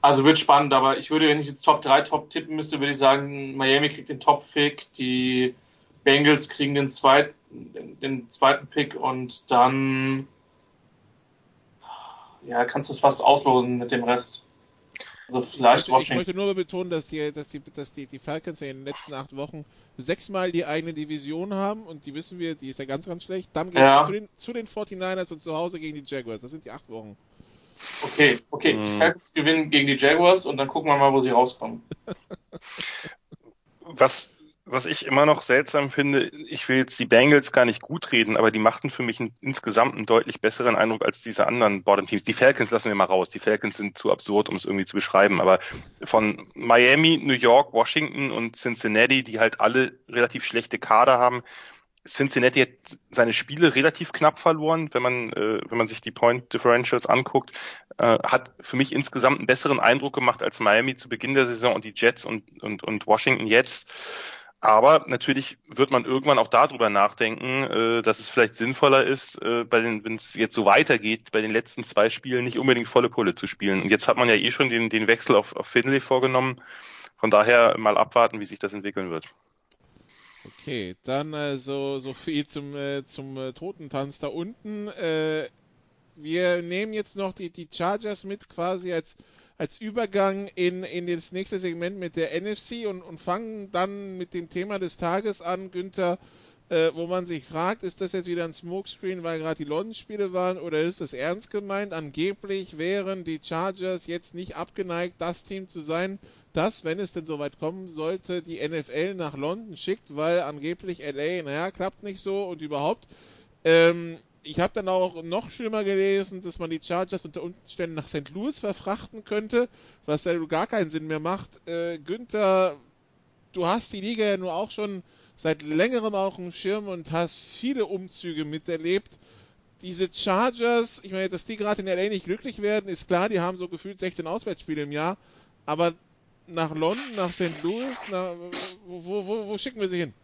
Also wird spannend, aber ich würde, wenn ich jetzt Top 3 Top tippen müsste, würde ich sagen, Miami kriegt den Top-Pick, die Bengals kriegen den zweiten, den, den zweiten Pick und dann ja, kannst du es fast auslosen mit dem Rest. Also vielleicht ich möchte, ich möchte nur betonen, dass die, dass die, dass die, die Falcons ja in den letzten acht Wochen sechsmal die eigene Division haben und die wissen wir, die ist ja ganz, ganz schlecht. Dann geht es ja. zu, den, zu den 49ers und zu Hause gegen die Jaguars. Das sind die acht Wochen. Okay, okay. Hm. Die Falcons gewinnen gegen die Jaguars und dann gucken wir mal, wo sie rauskommen. Was was ich immer noch seltsam finde, ich will jetzt die Bengals gar nicht gut reden, aber die machten für mich insgesamt einen deutlich besseren Eindruck als diese anderen Bottom-Teams. Die Falcons lassen wir mal raus. Die Falcons sind zu absurd, um es irgendwie zu beschreiben. Aber von Miami, New York, Washington und Cincinnati, die halt alle relativ schlechte Kader haben, Cincinnati hat seine Spiele relativ knapp verloren, wenn man, äh, wenn man sich die Point Differentials anguckt, äh, hat für mich insgesamt einen besseren Eindruck gemacht als Miami zu Beginn der Saison und die Jets und, und, und Washington jetzt. Aber natürlich wird man irgendwann auch darüber nachdenken, äh, dass es vielleicht sinnvoller ist, äh, bei den, wenn es jetzt so weitergeht, bei den letzten zwei Spielen nicht unbedingt volle Pulle zu spielen. Und jetzt hat man ja eh schon den, den Wechsel auf, auf Finley vorgenommen. Von daher mal abwarten, wie sich das entwickeln wird. Okay, dann äh, so, so viel zum, äh, zum äh, Totentanz da unten. Äh, wir nehmen jetzt noch die, die Chargers mit quasi als als Übergang in, in das nächste Segment mit der NFC und, und fangen dann mit dem Thema des Tages an, Günther, äh, wo man sich fragt, ist das jetzt wieder ein Smokescreen, weil gerade die London-Spiele waren oder ist das ernst gemeint? Angeblich wären die Chargers jetzt nicht abgeneigt, das Team zu sein, das, wenn es denn soweit kommen sollte, die NFL nach London schickt, weil angeblich LA, naja, klappt nicht so und überhaupt. Ähm, ich habe dann auch noch schlimmer gelesen, dass man die Chargers unter Umständen nach St. Louis verfrachten könnte, was ja gar keinen Sinn mehr macht. Äh, Günther, du hast die Liga ja nur auch schon seit längerem auf dem Schirm und hast viele Umzüge miterlebt. Diese Chargers, ich meine, dass die gerade in LA nicht glücklich werden, ist klar, die haben so gefühlt 16 Auswärtsspiele im Jahr, aber nach London, nach St. Louis, nach, wo, wo, wo schicken wir sie hin?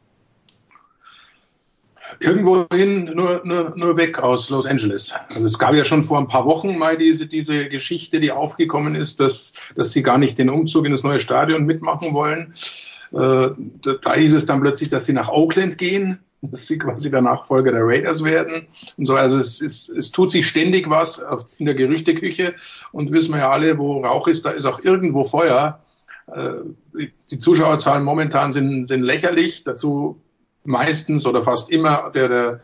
Irgendwohin nur, nur, nur weg aus Los Angeles. Also es gab ja schon vor ein paar Wochen mal diese, diese Geschichte, die aufgekommen ist, dass, dass sie gar nicht den Umzug in das neue Stadion mitmachen wollen. Äh, da, da hieß es dann plötzlich, dass sie nach Oakland gehen, dass sie quasi der Nachfolger der Raiders werden und so. Also es, ist, es tut sich ständig was in der Gerüchteküche und wissen wir ja alle, wo Rauch ist, da ist auch irgendwo Feuer. Äh, die Zuschauerzahlen momentan sind, sind lächerlich. Dazu meistens oder fast immer der, der,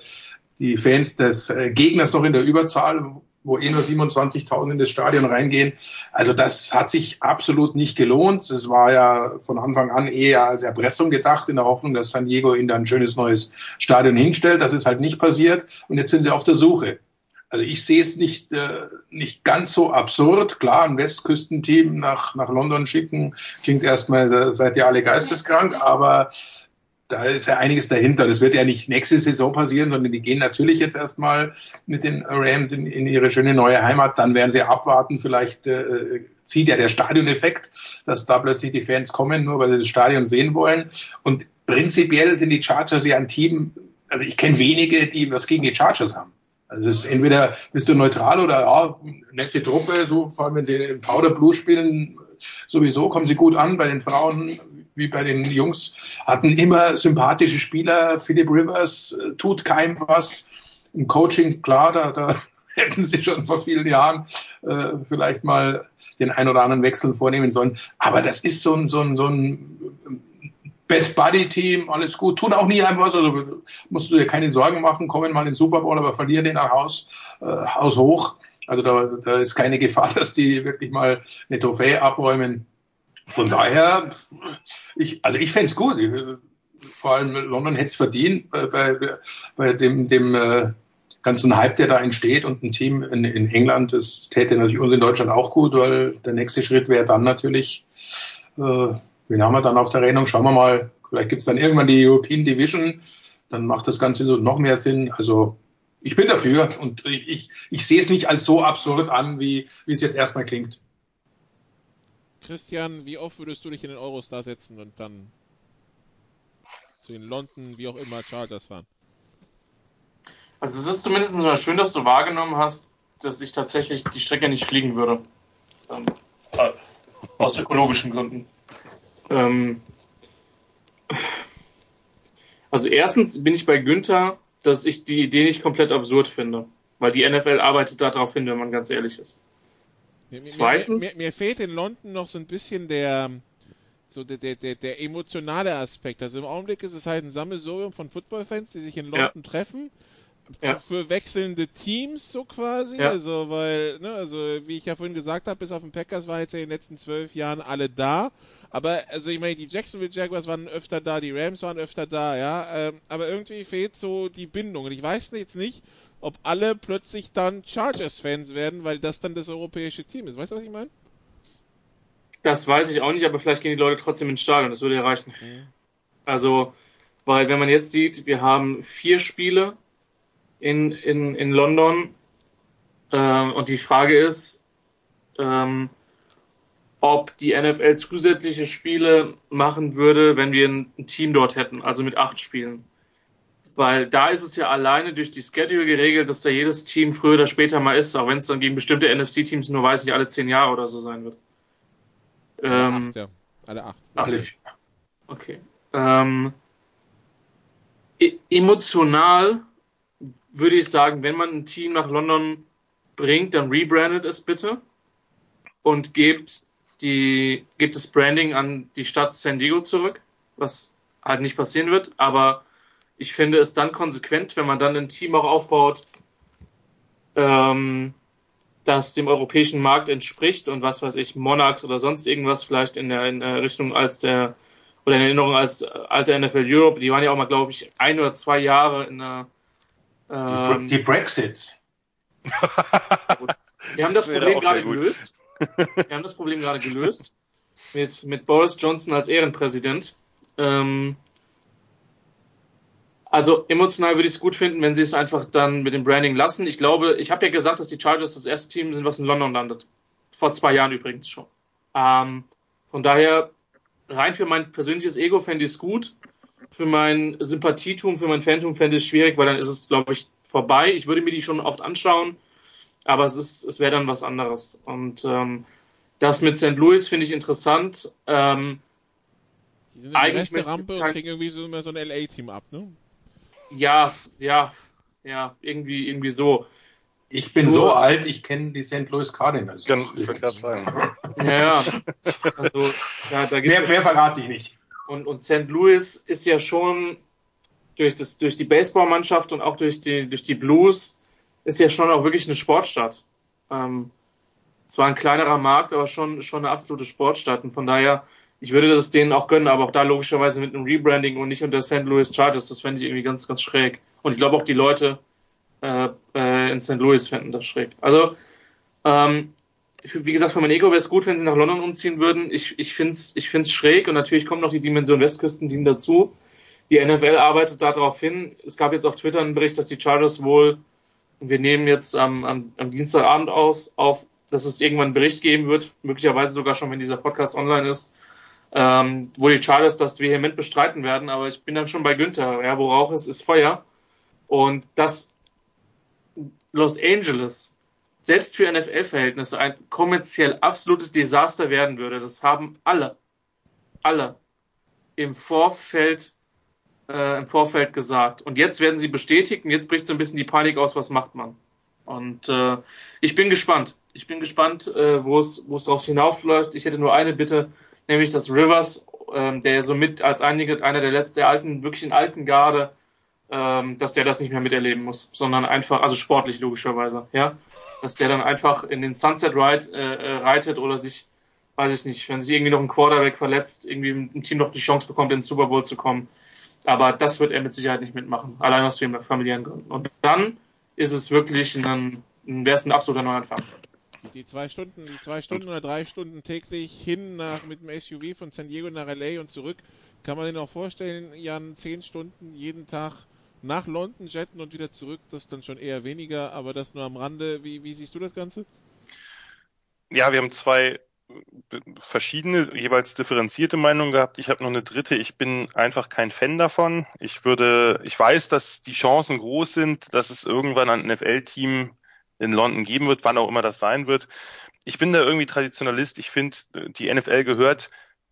die Fans des äh, Gegners noch in der Überzahl, wo eh nur 27.000 in das Stadion reingehen. Also das hat sich absolut nicht gelohnt. Es war ja von Anfang an eher als Erpressung gedacht, in der Hoffnung, dass San Diego ihnen dann ein schönes neues Stadion hinstellt. Das ist halt nicht passiert. Und jetzt sind sie auf der Suche. Also ich sehe es nicht, äh, nicht ganz so absurd. Klar, ein Westküstenteam nach, nach London schicken, klingt erstmal, äh, seid ihr alle geisteskrank, aber da ist ja einiges dahinter. Das wird ja nicht nächste Saison passieren, sondern die gehen natürlich jetzt erstmal mit den Rams in, in ihre schöne neue Heimat. Dann werden sie abwarten. Vielleicht äh, zieht ja der Stadioneffekt, dass da plötzlich die Fans kommen, nur weil sie das Stadion sehen wollen. Und prinzipiell sind die Chargers ja ein Team, also ich kenne wenige, die was gegen die Chargers haben. Also es ist entweder bist du neutral oder ja, nette Truppe, so vor allem wenn sie im Powder Blue spielen, sowieso kommen sie gut an bei den Frauen wie bei den Jungs, hatten immer sympathische Spieler. Philip Rivers äh, tut keinem was. Im Coaching, klar, da, da hätten sie schon vor vielen Jahren äh, vielleicht mal den ein oder anderen Wechsel vornehmen sollen. Aber das ist so ein, so ein, so ein Best Buddy Team, alles gut, tun auch nie einem was, also musst du dir keine Sorgen machen, kommen mal in den Super Bowl, aber verlieren den nach Haus, äh, Haus hoch. Also da, da ist keine Gefahr, dass die wirklich mal eine Trophäe abräumen. Von daher, ich, also ich fände es gut. Vor allem London hätte es verdient bei, bei, bei dem, dem äh, ganzen Hype, der da entsteht und ein Team in, in England, das täte natürlich uns in Deutschland auch gut, weil der nächste Schritt wäre dann natürlich, äh, wen haben wir dann auf der Rechnung? Schauen wir mal, vielleicht gibt es dann irgendwann die European Division, dann macht das Ganze so noch mehr Sinn. Also ich bin dafür und ich, ich, ich sehe es nicht als so absurd an, wie, wie es jetzt erstmal klingt. Christian, wie oft würdest du dich in den Eurostar setzen und dann zu den London, wie auch immer, Chargers fahren? Also es ist zumindest mal schön, dass du wahrgenommen hast, dass ich tatsächlich die Strecke nicht fliegen würde. Ähm, äh, aus ökologischen Gründen. Ähm, also erstens bin ich bei Günther, dass ich die Idee nicht komplett absurd finde. Weil die NFL arbeitet darauf hin, wenn man ganz ehrlich ist. Mir, Zweitens. Mir, mir, mir, fehlt in London noch so ein bisschen der, so der, der, der, der emotionale Aspekt. Also im Augenblick ist es halt ein Sammelsurium von Footballfans, die sich in London ja. treffen. Ja. Für wechselnde Teams so quasi. Ja. Also, weil, ne, also wie ich ja vorhin gesagt habe, bis auf den Packers waren jetzt ja in den letzten zwölf Jahren alle da. Aber, also ich meine, die Jacksonville Jaguars waren öfter da, die Rams waren öfter da, ja. Ähm, aber irgendwie fehlt so die Bindung. Und ich weiß jetzt nicht, ob alle plötzlich dann Chargers-Fans werden, weil das dann das europäische Team ist. Weißt du, was ich meine? Das weiß ich auch nicht, aber vielleicht gehen die Leute trotzdem ins Stadion, das würde ja reichen. Mhm. Also, weil wenn man jetzt sieht, wir haben vier Spiele in, in, in London äh, und die Frage ist, ähm, ob die NFL zusätzliche Spiele machen würde, wenn wir ein Team dort hätten, also mit acht Spielen. Weil da ist es ja alleine durch die Schedule geregelt, dass da jedes Team früher oder später mal ist, auch wenn es dann gegen bestimmte NFC-Teams nur, weiß nicht, alle zehn Jahre oder so sein wird. Alle ähm, acht, ja. Alle acht. Alle vier. Okay. Ähm, e emotional würde ich sagen, wenn man ein Team nach London bringt, dann rebrandet es bitte und gebt die, gibt das Branding an die Stadt San Diego zurück, was halt nicht passieren wird, aber ich finde es dann konsequent, wenn man dann ein Team auch aufbaut, ähm, das dem europäischen Markt entspricht und was weiß ich, Monarch oder sonst irgendwas vielleicht in der, in der Richtung als der oder in Erinnerung als alte NFL Europe, die waren ja auch mal, glaube ich, ein oder zwei Jahre in der ähm, die, die Brexits. Wir haben das, das Problem gerade gelöst. Wir haben das Problem gerade gelöst mit, mit Boris Johnson als Ehrenpräsident. Ähm, also emotional würde ich es gut finden, wenn sie es einfach dann mit dem Branding lassen. Ich glaube, ich habe ja gesagt, dass die Chargers das erste Team sind, was in London landet. Vor zwei Jahren übrigens schon. Ähm, von daher, rein für mein persönliches Ego fände ich es gut. Für mein Sympathietum, für mein Phantom fände ich es schwierig, weil dann ist es, glaube ich, vorbei. Ich würde mir die schon oft anschauen, aber es ist, es wäre dann was anderes. Und ähm, das mit St. Louis finde ich interessant. Ähm, die sind in der Rampe und kriegen irgendwie so, immer so ein LA-Team ab, ne? Ja, ja, ja, irgendwie, irgendwie so. Ich bin Nur, so alt, ich kenne die St. Louis Cardinals. ich würde gerade sagen. Ja, also ja, da gibt mehr, mehr verrate ich nicht. Und, und St. Louis ist ja schon durch, das, durch die Baseballmannschaft und auch durch die, durch die Blues ist ja schon auch wirklich eine Sportstadt. Ähm, zwar ein kleinerer Markt, aber schon, schon eine absolute Sportstadt. Und von daher ich würde das denen auch gönnen, aber auch da logischerweise mit einem Rebranding und nicht unter St. Louis Chargers. Das fände ich irgendwie ganz, ganz schräg. Und ich glaube auch die Leute äh, äh, in St. Louis fänden das schräg. Also, ähm, wie gesagt, für mein Ego wäre es gut, wenn sie nach London umziehen würden. Ich, ich finde es ich find's schräg und natürlich kommt noch die Dimension Westküstenteam dazu. Die NFL arbeitet darauf hin. Es gab jetzt auf Twitter einen Bericht, dass die Chargers wohl, wir nehmen jetzt am, am, am Dienstagabend aus, auf, dass es irgendwann einen Bericht geben wird, möglicherweise sogar schon, wenn dieser Podcast online ist, ähm, wo die Chargers das vehement bestreiten werden. Aber ich bin dann schon bei Günther. Ja, wo Rauch ist, ist Feuer. Und dass Los Angeles selbst für NFL-Verhältnisse ein kommerziell absolutes Desaster werden würde, das haben alle, alle im Vorfeld äh, im Vorfeld gesagt. Und jetzt werden sie bestätigt und jetzt bricht so ein bisschen die Panik aus, was macht man? Und äh, ich bin gespannt. Ich bin gespannt, äh, wo es wo es drauf hinaufläuft. Ich hätte nur eine Bitte, nämlich dass Rivers, äh, der somit als einige, einer der letzten, der alten, wirklichen alten Garde, ähm, dass der das nicht mehr miterleben muss, sondern einfach, also sportlich logischerweise, ja, dass der dann einfach in den Sunset Ride äh, äh reitet oder sich, weiß ich nicht, wenn sich irgendwie noch ein Quarterback verletzt, irgendwie im Team noch die Chance bekommt, in den Super Bowl zu kommen. Aber das wird er mit Sicherheit nicht mitmachen, allein aus familiären Gründen. Und dann ist es wirklich ein, wäre es ein absoluter Neuanfang. Die zwei Stunden, die zwei Stunden oder drei Stunden täglich hin nach, mit dem SUV von San Diego nach LA und zurück, kann man sich auch vorstellen, Jan, zehn Stunden jeden Tag nach London jetten und wieder zurück, das ist dann schon eher weniger, aber das nur am Rande. Wie, wie siehst du das Ganze? Ja, wir haben zwei verschiedene, jeweils differenzierte Meinungen gehabt. Ich habe noch eine dritte. Ich bin einfach kein Fan davon. Ich würde, ich weiß, dass die Chancen groß sind, dass es irgendwann ein NFL-Team in London geben wird, wann auch immer das sein wird. Ich bin da irgendwie Traditionalist. Ich finde, die NFL gehört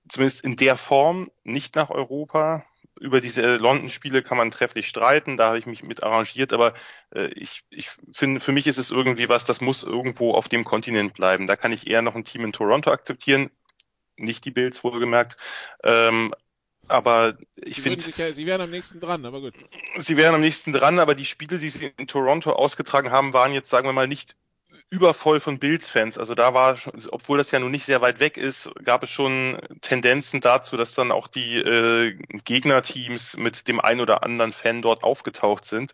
zumindest in der Form nicht nach Europa über diese London-Spiele kann man trefflich streiten, da habe ich mich mit arrangiert, aber äh, ich, ich finde, für mich ist es irgendwie was, das muss irgendwo auf dem Kontinent bleiben. Da kann ich eher noch ein Team in Toronto akzeptieren, nicht die Bills wohlgemerkt. Ähm, aber ich finde. Ja, sie wären am nächsten dran, aber gut. Sie wären am nächsten dran, aber die Spiele, die sie in Toronto ausgetragen haben, waren jetzt, sagen wir mal, nicht übervoll von Bills-Fans. Also da war, obwohl das ja nun nicht sehr weit weg ist, gab es schon Tendenzen dazu, dass dann auch die äh, Gegnerteams mit dem ein oder anderen Fan dort aufgetaucht sind.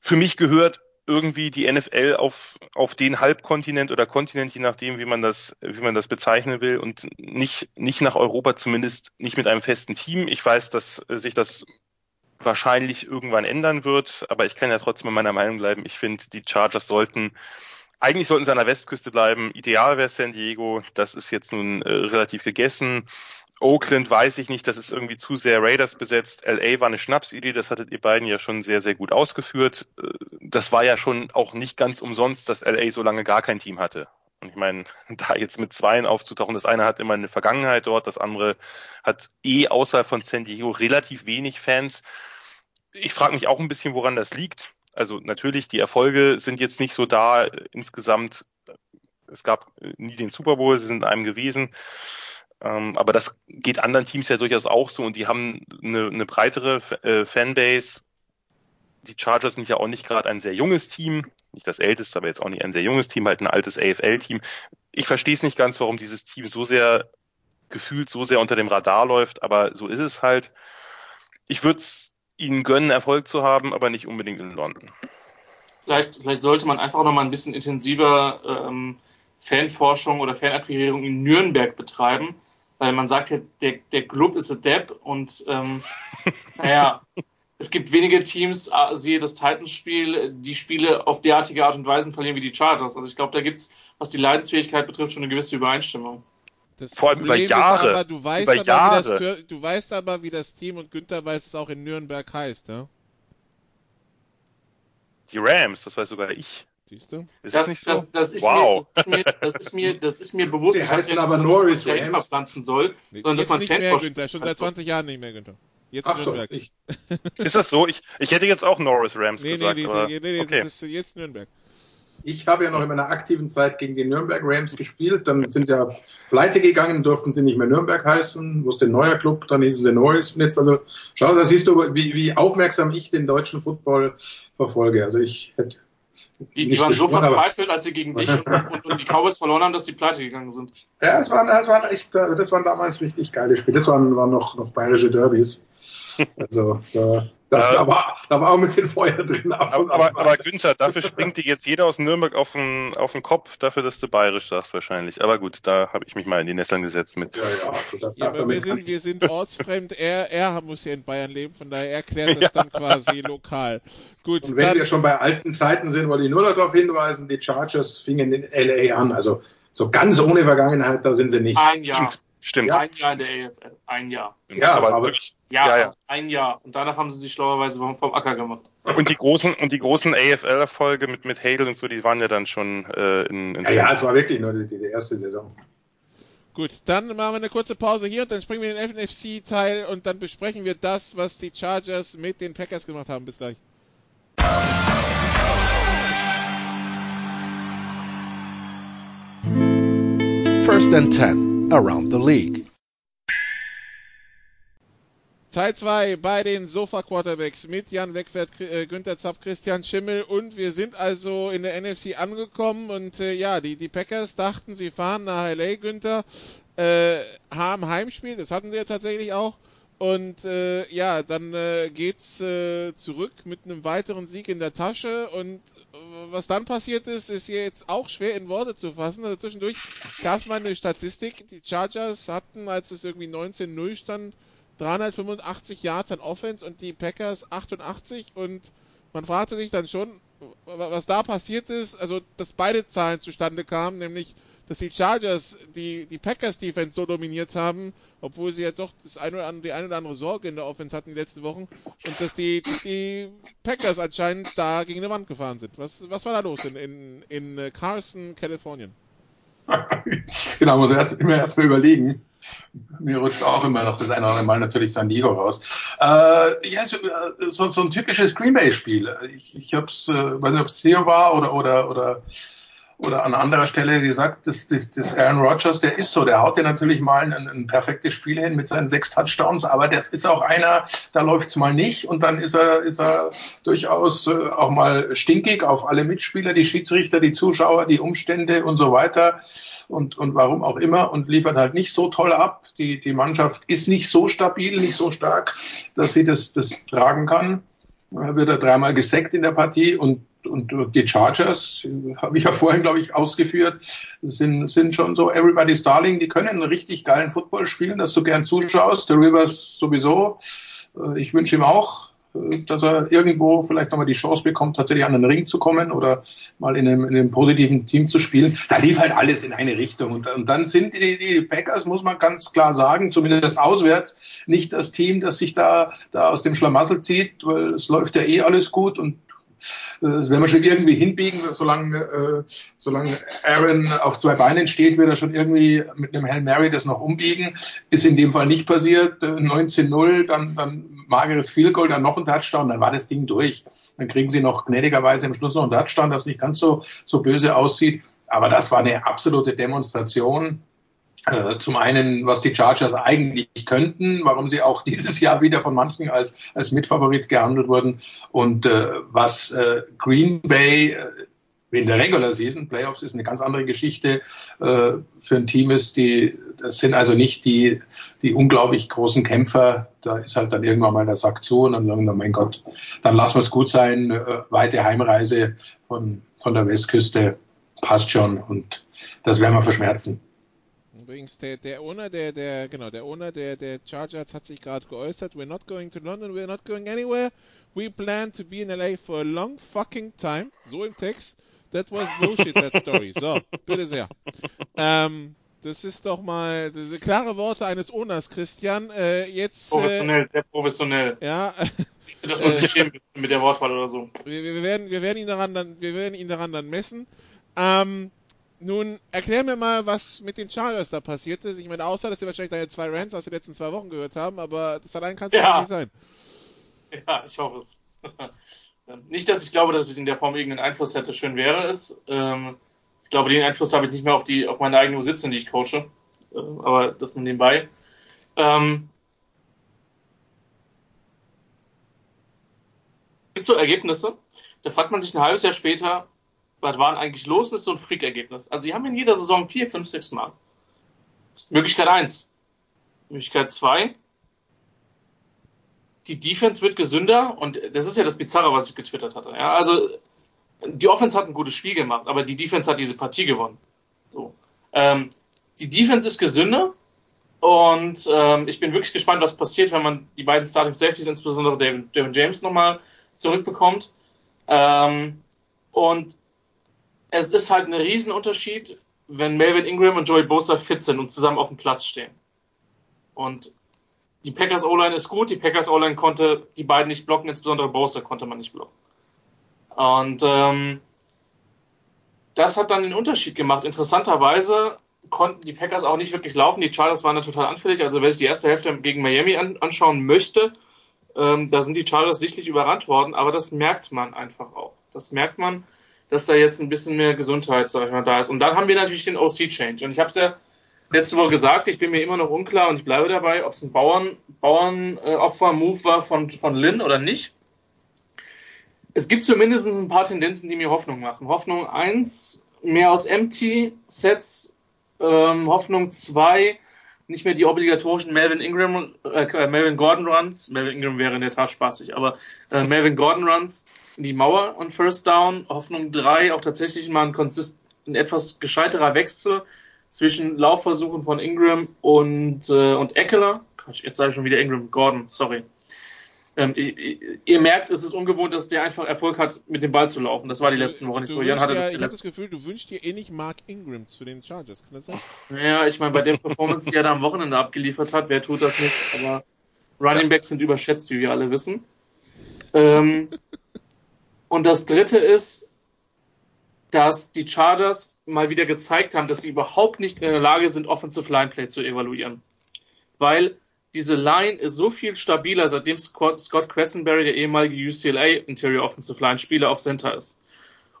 Für mich gehört irgendwie die NFL auf, auf den Halbkontinent oder Kontinent, je nachdem, wie man das, wie man das bezeichnen will, und nicht, nicht nach Europa, zumindest nicht mit einem festen Team. Ich weiß, dass sich das wahrscheinlich irgendwann ändern wird, aber ich kann ja trotzdem meiner Meinung bleiben. Ich finde, die Chargers sollten eigentlich sollten sie an der Westküste bleiben. Ideal wäre San Diego. Das ist jetzt nun äh, relativ gegessen. Oakland weiß ich nicht, das ist irgendwie zu sehr Raiders besetzt. LA war eine Schnapsidee, das hattet ihr beiden ja schon sehr, sehr gut ausgeführt. Äh, das war ja schon auch nicht ganz umsonst, dass LA so lange gar kein Team hatte. Und ich meine, da jetzt mit zweien aufzutauchen, das eine hat immer eine Vergangenheit dort, das andere hat eh außerhalb von San Diego relativ wenig Fans ich frage mich auch ein bisschen, woran das liegt. Also natürlich, die Erfolge sind jetzt nicht so da insgesamt. Es gab nie den Super Bowl, sie sind in einem gewesen. Ähm, aber das geht anderen Teams ja durchaus auch so und die haben eine, eine breitere äh, Fanbase. Die Chargers sind ja auch nicht gerade ein sehr junges Team, nicht das älteste, aber jetzt auch nicht ein sehr junges Team, halt ein altes AFL-Team. Ich verstehe es nicht ganz, warum dieses Team so sehr gefühlt so sehr unter dem Radar läuft, aber so ist es halt. Ich würde es ihnen gönnen, Erfolg zu haben, aber nicht unbedingt in London. Vielleicht, vielleicht sollte man einfach noch mal ein bisschen intensiver ähm, Fanforschung oder Fanakquirierung in Nürnberg betreiben, weil man sagt ja, der, der Club ist a Depp und ähm, naja, es gibt wenige Teams, äh, siehe das Titans-Spiel, die Spiele auf derartige Art und Weise verlieren wie die Chargers. Also ich glaube, da gibt es, was die Leidensfähigkeit betrifft, schon eine gewisse Übereinstimmung. Das Vor allem Problem über Jahre. Aber, du, weißt über aber, Jahre. Das, du weißt aber, wie das Team und Günther weiß es auch in Nürnberg heißt, ja? Die Rams, das weiß sogar ich. Siehst du? Ist das, das, nicht so? das, das ist wow. mir, das, ist mir, das ist mir, bewusst, Die heißen aber Norris Rams. pflanzen soll, nee, sondern dass man nicht mehr, Günther, schon seit 20 Jahren nicht mehr, Günther. Jetzt Ach Nürnberg. So, ich. ist das so? Ich, ich hätte jetzt auch Norris Rams nee, gesagt. Nee, aber, nee, nee, okay. das ist jetzt Nürnberg. Ich habe ja noch in meiner aktiven Zeit gegen die Nürnberg Rams gespielt. Dann sind ja pleite gegangen, durften sie nicht mehr Nürnberg heißen. Wusste ein neuer Club, dann hießen sie Norris. Und jetzt, also, schau, da siehst du, wie, wie aufmerksam ich den deutschen Football verfolge. Also ich hätte die, die waren so verzweifelt, als sie gegen dich und, und, die Cowboys verloren haben, dass die pleite gegangen sind. Ja, es waren, es waren echt, das waren damals richtig geile Spiele. Das waren, waren noch, noch bayerische Derbys. Also da, Da, da, war, da war auch ein bisschen Feuer drin. Aber, aber, aber Günther, dafür springt dir jetzt jeder aus Nürnberg auf den, auf den Kopf, dafür, dass du bayerisch sagst wahrscheinlich. Aber gut, da habe ich mich mal in die Nesseln gesetzt mit. Ja, ja, das, ja aber wir sind, wir sind ortsfremd. Er, er muss ja in Bayern leben, von daher erklärt das ja. dann quasi lokal. Gut. Und wenn dann, wir schon bei alten Zeiten sind, wollte ich nur darauf hinweisen, die Chargers fingen in LA an. Also so ganz ohne Vergangenheit, da sind sie nicht. Ein Jahr. Stimmt. Ja. Ein Jahr in der AFL. Ein Jahr. Ja, aber, aber wirklich. Ja, ja, ja, ein Jahr. Und danach haben sie sich schlauerweise vom, Acker gemacht. Und die großen, und die großen AFL-Erfolge mit, mit Hale und so, die waren ja dann schon äh, in, in Ja, ja, es war wirklich nur die, die erste Saison. Gut, dann machen wir eine kurze Pause hier und dann springen wir in den NFC-Teil und dann besprechen wir das, was die Chargers mit den Packers gemacht haben. Bis gleich. First and 10 around the league. Teil 2 bei den Sofa Quarterbacks mit Jan Wegwert, äh, Günther Zapf, Christian Schimmel und wir sind also in der NFC angekommen und äh, ja, die, die Packers dachten, sie fahren nach LA, Günther, äh, haben Heimspiel, das hatten sie ja tatsächlich auch und äh, ja, dann äh, geht's äh, zurück mit einem weiteren Sieg in der Tasche. Und äh, was dann passiert ist, ist jetzt auch schwer in Worte zu fassen. Also zwischendurch gab es mal eine Statistik. Die Chargers hatten, als es irgendwie 19-0 stand, 385 Yards an Offense und die Packers 88. Und man fragte sich dann schon, was da passiert ist. Also, dass beide Zahlen zustande kamen, nämlich dass die Chargers die, die Packers Defense so dominiert haben, obwohl sie ja doch das eine oder andere, die eine oder andere Sorge in der Offense hatten die letzten Wochen und dass die, dass die Packers anscheinend da gegen eine Wand gefahren sind. Was, was war da los in, in, in äh, Carson, Kalifornien? genau, muss erst, immer erst mal überlegen. Mir rutscht auch immer noch das eine oder andere Mal natürlich San Diego raus. Äh, ja, so, äh, so ein typisches Green Bay-Spiel. Ich, ich hab's, äh, weiß nicht, ob es hier war oder, oder, oder oder an anderer Stelle gesagt, das, das, das Aaron Rodgers, der ist so, der haut dir natürlich mal ein, ein perfektes Spiel hin mit seinen sechs Touchdowns, aber das ist auch einer, da läuft's mal nicht und dann ist er, ist er durchaus äh, auch mal stinkig auf alle Mitspieler, die Schiedsrichter, die Zuschauer, die Umstände und so weiter und, und warum auch immer und liefert halt nicht so toll ab. Die, die Mannschaft ist nicht so stabil, nicht so stark, dass sie das, das tragen kann. Wird er dreimal gesackt in der Partie und und die Chargers, habe ich ja vorhin, glaube ich, ausgeführt, sind, sind schon so Everybody's Darling. Die können richtig geilen Football spielen, dass du gern zuschaust. Der Rivers sowieso. Äh, ich wünsche ihm auch, dass er irgendwo vielleicht nochmal die Chance bekommt, tatsächlich an den Ring zu kommen oder mal in einem, in einem positiven Team zu spielen. Da lief halt alles in eine Richtung. Und, und dann sind die, die Packers, muss man ganz klar sagen, zumindest auswärts, nicht das Team, das sich da, da aus dem Schlamassel zieht, weil es läuft ja eh alles gut und das werden wir schon irgendwie hinbiegen, solange, äh, solange Aaron auf zwei Beinen steht, wird er schon irgendwie mit einem Hail Mary das noch umbiegen. Ist in dem Fall nicht passiert. 19-0, dann, dann mageres Field Goal, dann noch ein Touchdown, dann war das Ding durch. Dann kriegen sie noch gnädigerweise im Schluss noch ein Touchdown, das nicht ganz so, so böse aussieht. Aber das war eine absolute Demonstration äh, zum einen, was die Chargers eigentlich könnten, warum sie auch dieses Jahr wieder von manchen als, als Mitfavorit gehandelt wurden und äh, was äh, Green Bay äh, in der Regular Season, Playoffs ist eine ganz andere Geschichte äh, für ein Team ist, die das sind also nicht die die unglaublich großen Kämpfer. Da ist halt dann irgendwann mal der Sack zu und dann sagen wir, mein Gott, dann lassen wir es gut sein. Weite Heimreise von von der Westküste passt schon und das werden wir verschmerzen. Übrigens, der, der Owner, der, der, genau, der Owner der, der Chargers hat sich gerade geäußert. We're not going to London, we're not going anywhere. We plan to be in LA for a long fucking time. So im Text. That was bullshit, that story. So, bitte sehr. Ähm, das ist doch mal klare Worte eines Owners, Christian. Äh, jetzt. Professionell, äh, sehr professionell. Ja. Dass man sich schämen mit der Wortwahl oder so. Wir, wir, werden, wir werden ihn daran dann, wir werden ihn daran dann messen. Ähm, nun, erklär mir mal, was mit den Chargers da passiert ist. Ich meine, außer, dass sie wahrscheinlich deine zwei Rants aus den letzten zwei Wochen gehört haben, aber das allein kann es ja nicht sein. Ja, ich hoffe es. nicht, dass ich glaube, dass ich in der Form irgendeinen Einfluss hätte. Schön wäre es. Ähm, ich glaube, den Einfluss habe ich nicht mehr auf die, auf meine eigene Sitzung, die ich coache. Ähm, aber das nur nebenbei. Ähm, gibt so Ergebnisse. Da fragt man sich ein halbes Jahr später, was war denn eigentlich los? Das ist so ein Freak-Ergebnis. Also die haben in jeder Saison vier, fünf, sechs Mal. Möglichkeit eins. Möglichkeit zwei. die Defense wird gesünder und das ist ja das Bizarre, was ich getwittert hatte. Ja, also die Offense hat ein gutes Spiel gemacht, aber die Defense hat diese Partie gewonnen. So. Ähm, die Defense ist gesünder und ähm, ich bin wirklich gespannt, was passiert, wenn man die beiden Starting Safeties, insbesondere David, James, nochmal zurückbekommt. Ähm, und es ist halt ein Riesenunterschied, wenn Melvin Ingram und Joey Bosa fit sind und zusammen auf dem Platz stehen. Und die Packers O-Line ist gut, die Packers O-Line konnte die beiden nicht blocken, insbesondere Bosa konnte man nicht blocken. Und ähm, das hat dann den Unterschied gemacht. Interessanterweise konnten die Packers auch nicht wirklich laufen. Die Chargers waren da total anfällig. Also wer sich die erste Hälfte gegen Miami an, anschauen möchte, ähm, da sind die Chargers sichtlich überrannt worden. Aber das merkt man einfach auch. Das merkt man, dass da jetzt ein bisschen mehr Gesundheit, sag ich mal, da ist. Und dann haben wir natürlich den OC-Change. Und ich habe es ja letzte Woche gesagt, ich bin mir immer noch unklar und ich bleibe dabei, ob es ein Bauern, Bauernopfer-Move war von, von Lynn oder nicht. Es gibt zumindest ein paar Tendenzen, die mir Hoffnung machen. Hoffnung 1, mehr aus Empty-Sets. Ähm, Hoffnung 2, nicht mehr die obligatorischen Melvin Ingram, äh, Melvin Gordon Runs. Melvin Ingram wäre in der Tat spaßig, aber äh, Melvin Gordon Runs in die Mauer und First Down. Hoffnung 3, auch tatsächlich mal ein, konsist ein etwas gescheiterer Wechsel zwischen Laufversuchen von Ingram und, äh, und Eckler. Quatsch, jetzt sage ich schon wieder Ingram, Gordon, sorry. Ähm, ihr, ihr, merkt, es ist ungewohnt, dass der einfach Erfolg hat, mit dem Ball zu laufen. Das war die letzten Wochen nicht so. Jan hatte ja, das ich habe das Gefühl, du wünschst dir eh nicht Mark Ingram zu den Chargers. Kann das sein? Ja, ich meine, bei der Performance, die er da am Wochenende abgeliefert hat, wer tut das nicht? Aber Running Backs sind überschätzt, wie wir alle wissen. Ähm, und das dritte ist, dass die Chargers mal wieder gezeigt haben, dass sie überhaupt nicht in der Lage sind, Offensive Line Play zu evaluieren. Weil diese Line ist so viel stabiler, seitdem Scott, Scott der ehemalige UCLA Interior Offensive Line Spieler, auf Center ist.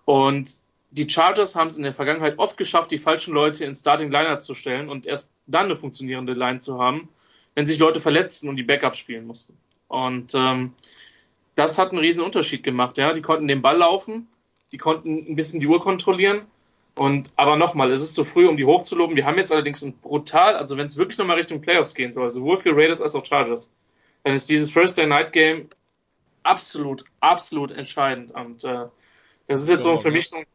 Und die Chargers haben es in der Vergangenheit oft geschafft, die falschen Leute in Starting Liner zu stellen und erst dann eine funktionierende Line zu haben, wenn sich Leute verletzten und die Backup spielen mussten. Und ähm, das hat einen riesen Unterschied gemacht. Ja, die konnten den Ball laufen, die konnten ein bisschen die Uhr kontrollieren. Und aber nochmal, es ist zu früh, um die hochzuloben. Wir haben jetzt allerdings ein brutal, also wenn es wirklich nochmal Richtung Playoffs gehen soll, sowohl für Raiders als auch Chargers, dann ist dieses First Day Night Game absolut, absolut entscheidend. Und äh, das ist jetzt Übermorgen, so für mich so ein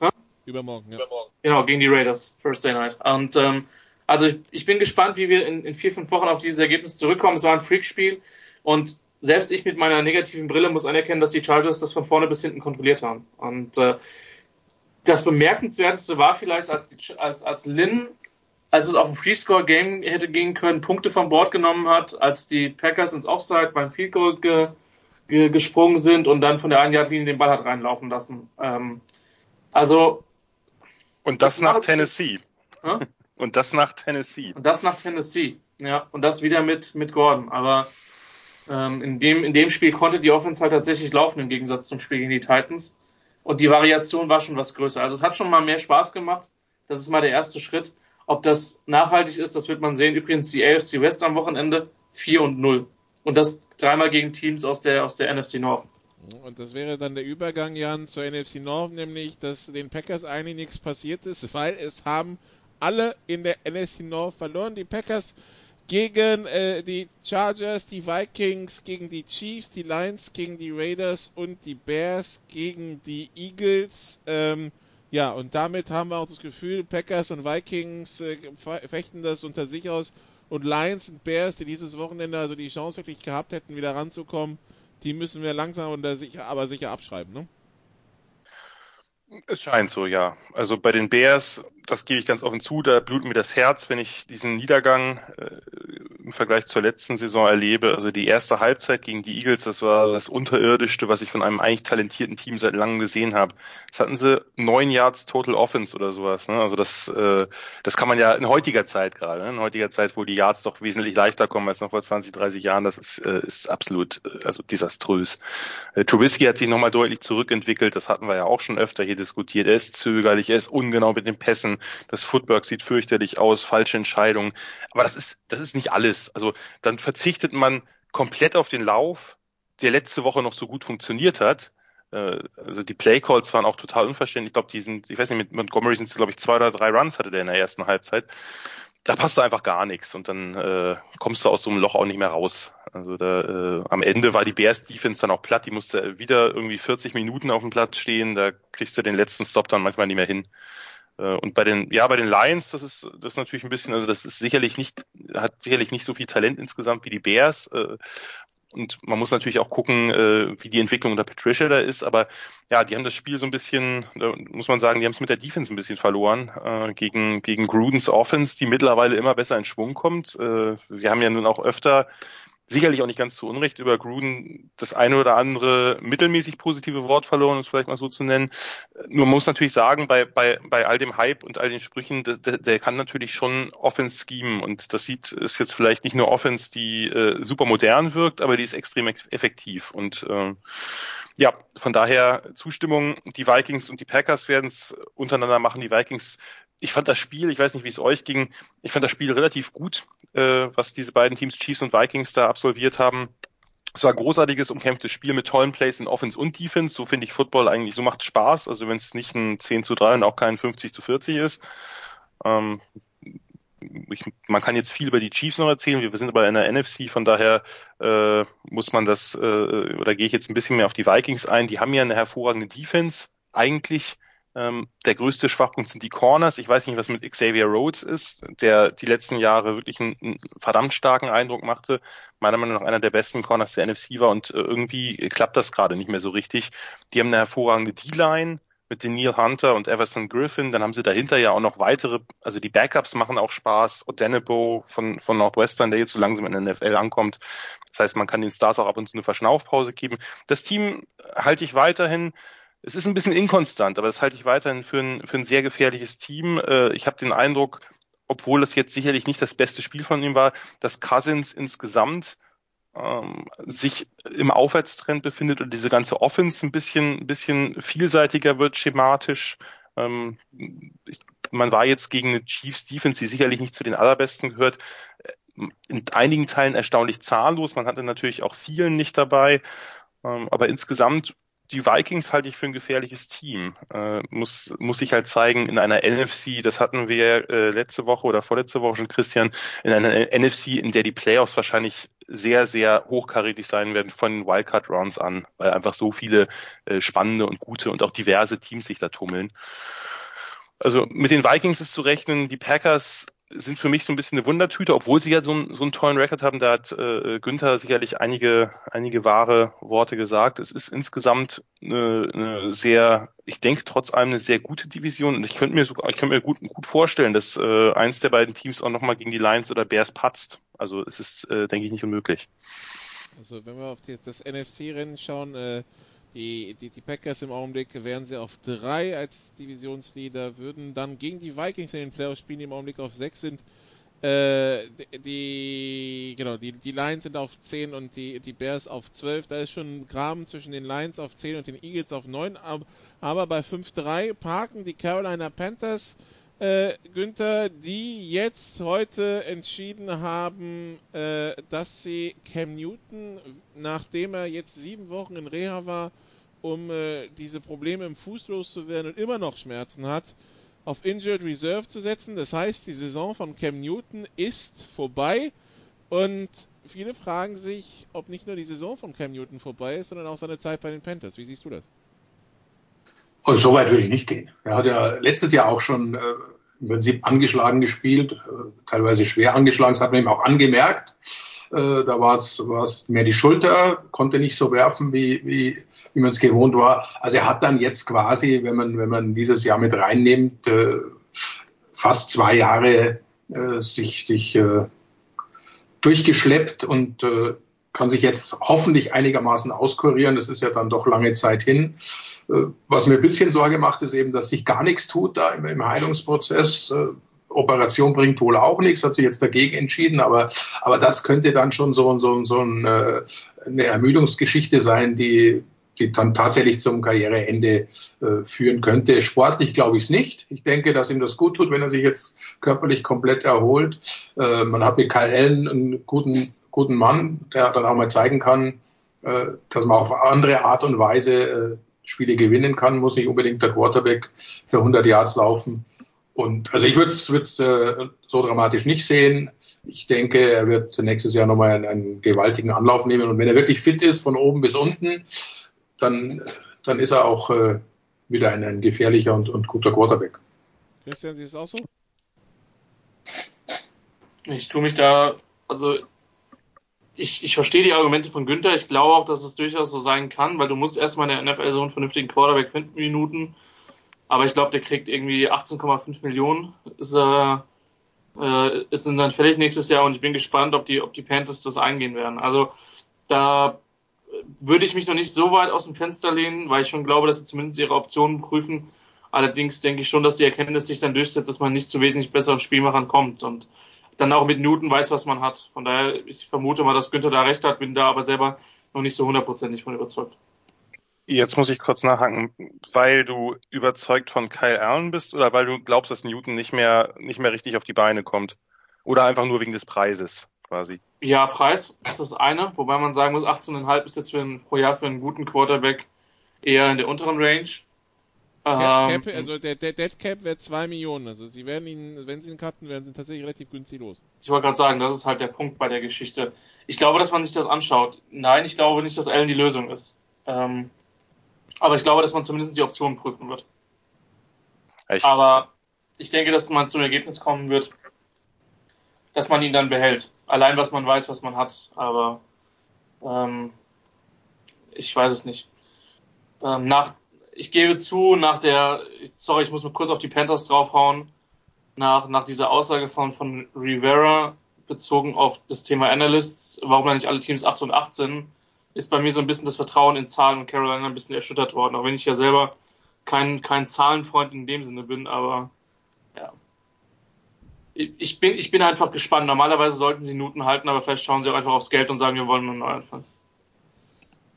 ja? Übermorgen, ja. Genau, gegen die Raiders, First Day Night. Und ähm, also ich, ich bin gespannt, wie wir in, in vier, fünf Wochen auf dieses Ergebnis zurückkommen. Es war ein Freakspiel und selbst ich mit meiner negativen Brille muss anerkennen, dass die Chargers das von vorne bis hinten kontrolliert haben. Und äh, das Bemerkenswerteste war vielleicht, als, die, als, als Lynn, als es auf ein Freescore-Game hätte gehen können, Punkte vom Board genommen hat, als die Packers ins Offside beim Field Goal ge, ge, gesprungen sind und dann von der einen Yard-Linie den Ball hat reinlaufen lassen. Ähm, also. Und das, das nach Tennessee. Hm? Und das nach Tennessee. Und das nach Tennessee. Ja, und das wieder mit, mit Gordon. Aber ähm, in, dem, in dem Spiel konnte die Offense halt tatsächlich laufen im Gegensatz zum Spiel gegen die Titans. Und die Variation war schon was größer. Also es hat schon mal mehr Spaß gemacht. Das ist mal der erste Schritt. Ob das nachhaltig ist, das wird man sehen. Übrigens die AFC West am Wochenende 4 und 0. Und das dreimal gegen Teams aus der, aus der NFC North. Und das wäre dann der Übergang, Jan, zur NFC North, nämlich, dass den Packers eigentlich nichts passiert ist, weil es haben alle in der NFC North verloren. Die Packers gegen äh, die Chargers, die Vikings, gegen die Chiefs, die Lions, gegen die Raiders und die Bears gegen die Eagles. Ähm, ja, und damit haben wir auch das Gefühl, Packers und Vikings äh, fechten das unter sich aus und Lions und Bears, die dieses Wochenende also die Chance wirklich gehabt hätten, wieder ranzukommen, die müssen wir langsam und sicher, aber sicher abschreiben, ne? Es scheint so, ja. Also bei den Bears, das gebe ich ganz offen zu, da blutet mir das Herz, wenn ich diesen Niedergang äh, im Vergleich zur letzten Saison erlebe. Also die erste Halbzeit gegen die Eagles, das war das Unterirdischste, was ich von einem eigentlich talentierten Team seit langem gesehen habe. Das hatten sie neun Yards Total Offense oder sowas. Ne? Also das, äh, das kann man ja in heutiger Zeit gerade, ne? in heutiger Zeit, wo die Yards doch wesentlich leichter kommen als noch vor 20, 30 Jahren, das ist, äh, ist absolut äh, also desaströs. Äh, Trubisky hat sich nochmal deutlich zurückentwickelt, das hatten wir ja auch schon öfter hier diskutiert. Er ist zögerlich, er ist ungenau mit den Pässen. Das Footwork sieht fürchterlich aus, falsche Entscheidungen. Aber das ist, das ist nicht alles. Also dann verzichtet man komplett auf den Lauf, der letzte Woche noch so gut funktioniert hat. Äh, also die Playcalls waren auch total unverständlich. Ich glaube, die sind, ich weiß nicht, mit Montgomery sind es, glaube ich, zwei oder drei Runs hatte der in der ersten Halbzeit. da passt da einfach gar nichts und dann äh, kommst du aus so einem Loch auch nicht mehr raus. Also da äh, am Ende war die Bears Defense dann auch platt, die musste wieder irgendwie 40 Minuten auf dem Platz stehen, da kriegst du den letzten Stop dann manchmal nicht mehr hin. Äh, und bei den, ja, bei den Lions, das ist, das ist natürlich ein bisschen, also das ist sicherlich nicht, hat sicherlich nicht so viel Talent insgesamt wie die Bears. Äh, und man muss natürlich auch gucken, äh, wie die Entwicklung unter Patricia da ist. Aber ja, die haben das Spiel so ein bisschen, muss man sagen, die haben es mit der Defense ein bisschen verloren gegen, gegen Grudens Offense, die mittlerweile immer besser in Schwung kommt. Wir haben ja nun auch öfter sicherlich auch nicht ganz zu Unrecht über Gruden das eine oder andere mittelmäßig positive Wort verloren, um es vielleicht mal so zu nennen. Nur man muss natürlich sagen, bei, bei, bei all dem Hype und all den Sprüchen, der, der kann natürlich schon Offense schemen und das sieht, ist jetzt vielleicht nicht nur Offense, die äh, super modern wirkt, aber die ist extrem effektiv und äh, ja, von daher Zustimmung. Die Vikings und die Packers werden es untereinander machen. Die Vikings ich fand das Spiel, ich weiß nicht, wie es euch ging, ich fand das Spiel relativ gut, äh, was diese beiden Teams, Chiefs und Vikings, da absolviert haben. Es war ein großartiges, umkämpftes Spiel mit tollen Plays in Offense und Defense. So finde ich Football eigentlich, so macht Spaß. Also wenn es nicht ein 10 zu 3 und auch kein 50 zu 40 ist. Ähm, ich, man kann jetzt viel über die Chiefs noch erzählen. Wir, wir sind aber in der NFC, von daher äh, muss man das, äh, oder gehe ich jetzt ein bisschen mehr auf die Vikings ein. Die haben ja eine hervorragende Defense eigentlich ähm, der größte Schwachpunkt sind die Corners. Ich weiß nicht, was mit Xavier Rhodes ist, der die letzten Jahre wirklich einen, einen verdammt starken Eindruck machte. Meiner Meinung nach einer der besten Corners der NFC war und äh, irgendwie klappt das gerade nicht mehr so richtig. Die haben eine hervorragende D-Line mit den Neil Hunter und Everson Griffin. Dann haben sie dahinter ja auch noch weitere, also die Backups machen auch Spaß. Odenebo von, von Northwestern, der jetzt so langsam in der NFL ankommt. Das heißt, man kann den Stars auch ab und zu eine Verschnaufpause geben. Das Team halte ich weiterhin es ist ein bisschen inkonstant, aber das halte ich weiterhin für ein, für ein sehr gefährliches Team. Äh, ich habe den Eindruck, obwohl das jetzt sicherlich nicht das beste Spiel von ihm war, dass Cousins insgesamt ähm, sich im Aufwärtstrend befindet und diese ganze Offense ein bisschen, ein bisschen vielseitiger wird schematisch. Ähm, ich, man war jetzt gegen eine Chiefs Defense, die sicherlich nicht zu den allerbesten gehört, in einigen Teilen erstaunlich zahllos. Man hatte natürlich auch vielen nicht dabei. Ähm, aber insgesamt die Vikings halte ich für ein gefährliches Team. Äh, muss, muss ich halt zeigen, in einer NFC, das hatten wir äh, letzte Woche oder vorletzte Woche schon, Christian, in einer NFC, in der die Playoffs wahrscheinlich sehr, sehr hochkarätig sein werden von den Wildcard-Rounds an, weil einfach so viele äh, spannende und gute und auch diverse Teams sich da tummeln. Also mit den Vikings ist zu rechnen, die Packers sind für mich so ein bisschen eine Wundertüte, obwohl sie ja so, einen, so einen tollen Rekord haben. Da hat äh, Günther sicherlich einige, einige wahre Worte gesagt. Es ist insgesamt eine, eine sehr, ich denke trotz allem eine sehr gute Division. Und ich könnte mir sogar, ich könnte mir gut, gut vorstellen, dass äh, eins der beiden Teams auch nochmal gegen die Lions oder Bears patzt. Also es ist, äh, denke ich, nicht unmöglich. Also wenn wir auf die, das NFC-Rennen schauen, äh, die, die, die Packers im Augenblick wären sie auf drei als Divisionsleader, würden dann gegen die Vikings in den Playoffs spielen, die im Augenblick auf sechs sind. Äh, die, genau, die, die Lions sind auf 10 und die, die Bears auf 12. Da ist schon ein Graben zwischen den Lions auf 10 und den Eagles auf 9. Aber, aber bei 5-3 parken die Carolina Panthers äh, Günther, die jetzt heute entschieden haben, äh, dass sie Cam Newton, nachdem er jetzt sieben Wochen in Reha war, um äh, diese Probleme im Fuß loszuwerden und immer noch Schmerzen hat, auf Injured Reserve zu setzen. Das heißt, die Saison von Cam Newton ist vorbei und viele fragen sich, ob nicht nur die Saison von Cam Newton vorbei ist, sondern auch seine Zeit bei den Panthers. Wie siehst du das? Und so weit würde ich nicht gehen. Er hat ja letztes Jahr auch schon äh, im Prinzip angeschlagen gespielt, äh, teilweise schwer angeschlagen, das hat man ihm auch angemerkt. Äh, da war es mehr die Schulter, konnte nicht so werfen, wie, wie, wie man es gewohnt war. Also er hat dann jetzt quasi, wenn man, wenn man dieses Jahr mit reinnimmt, äh, fast zwei Jahre äh, sich, sich äh, durchgeschleppt und äh, kann sich jetzt hoffentlich einigermaßen auskurieren. Das ist ja dann doch lange Zeit hin. Äh, was mir ein bisschen Sorge macht, ist eben, dass sich gar nichts tut da im, Heilungsprozess. Äh, Operation bringt wohl auch nichts, hat sich jetzt dagegen entschieden, aber, aber das könnte dann schon so, so, so ein, äh, eine Ermüdungsgeschichte sein, die, die dann tatsächlich zum Karriereende führen könnte. Sportlich glaube ich es nicht. Ich denke, dass ihm das gut tut, wenn er sich jetzt körperlich komplett erholt. Man hat mit Kyle Allen einen guten guten Mann, der dann auch mal zeigen kann, äh, dass man auf andere Art und Weise äh, Spiele gewinnen kann, muss nicht unbedingt der Quarterback für 100 Yards laufen. Und also ich würde es äh, so dramatisch nicht sehen. Ich denke, er wird nächstes Jahr nochmal einen, einen gewaltigen Anlauf nehmen. Und wenn er wirklich fit ist, von oben bis unten, dann, dann ist er auch äh, wieder ein, ein gefährlicher und, und guter Quarterback. Christian, siehst du es auch so? Ich tue mich da, also ich, ich verstehe die Argumente von Günther. Ich glaube auch, dass es durchaus so sein kann, weil du musst erstmal in der NFL so einen vernünftigen Quarterback finden, Minuten. Aber ich glaube, der kriegt irgendwie 18,5 Millionen. Ist, äh, äh, ist dann fällig nächstes Jahr und ich bin gespannt, ob die, ob die Panthers das eingehen werden. Also da würde ich mich noch nicht so weit aus dem Fenster lehnen, weil ich schon glaube, dass sie zumindest ihre Optionen prüfen. Allerdings denke ich schon, dass die Erkenntnis sich dann durchsetzt, dass man nicht zu wesentlich besseren Spielmachern kommt und dann auch mit Newton weiß, was man hat. Von daher, ich vermute mal, dass Günther da recht hat, bin da aber selber noch nicht so hundertprozentig von überzeugt. Jetzt muss ich kurz nachhaken, weil du überzeugt von Kyle Allen bist oder weil du glaubst, dass Newton nicht mehr, nicht mehr richtig auf die Beine kommt? Oder einfach nur wegen des Preises quasi? Ja, Preis ist das eine, wobei man sagen muss, 18,5 ist jetzt für ein, pro Jahr für einen guten Quarterback eher in der unteren Range. Cap, Cap, ähm, also der, der Dead Cap wäre 2 Millionen. Also sie werden ihn, wenn sie ihn cutten, werden sie tatsächlich relativ günstig los. Ich wollte gerade sagen, das ist halt der Punkt bei der Geschichte. Ich glaube, dass man sich das anschaut. Nein, ich glaube nicht, dass Allen die Lösung ist. Ähm, aber ich glaube, dass man zumindest die Optionen prüfen wird. Echt? Aber ich denke, dass man zum Ergebnis kommen wird, dass man ihn dann behält. Allein, was man weiß, was man hat. Aber ähm, ich weiß es nicht. Ähm, nach ich gebe zu, nach der, sorry, ich muss mal kurz auf die Panthers draufhauen, nach, nach dieser Aussage von, von Rivera bezogen auf das Thema Analysts, warum da nicht alle Teams 8 und 8 sind, ist bei mir so ein bisschen das Vertrauen in Zahlen und Carolina ein bisschen erschüttert worden, auch wenn ich ja selber kein, kein Zahlenfreund in dem Sinne bin, aber ja. Ich bin, ich bin einfach gespannt. Normalerweise sollten sie Nuten halten, aber vielleicht schauen sie auch einfach aufs Geld und sagen, wir wollen nur neu anfangen.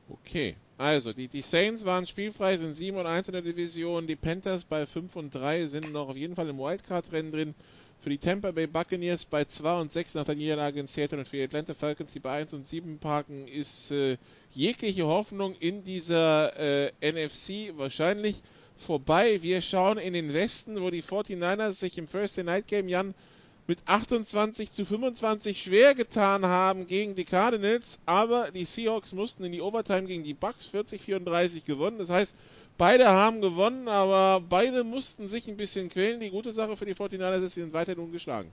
Okay. Also, die, die Saints waren spielfrei, sind 7 und 1 in der Division. Die Panthers bei 5 und 3 sind noch auf jeden Fall im Wildcard-Rennen drin. Für die Tampa Bay Buccaneers bei 2 und 6 nach der Niederlage in Seattle und für die Atlanta Falcons, die bei 1 und 7 parken, ist äh, jegliche Hoffnung in dieser äh, NFC wahrscheinlich vorbei. Wir schauen in den Westen, wo die 49ers sich im Thursday Night Game, Jan, mit 28 zu 25 schwer getan haben gegen die Cardinals, aber die Seahawks mussten in die Overtime gegen die Bucks 40-34 gewonnen. Das heißt, beide haben gewonnen, aber beide mussten sich ein bisschen quälen. Die gute Sache für die 49ers ist, sie sind weiterhin ungeschlagen.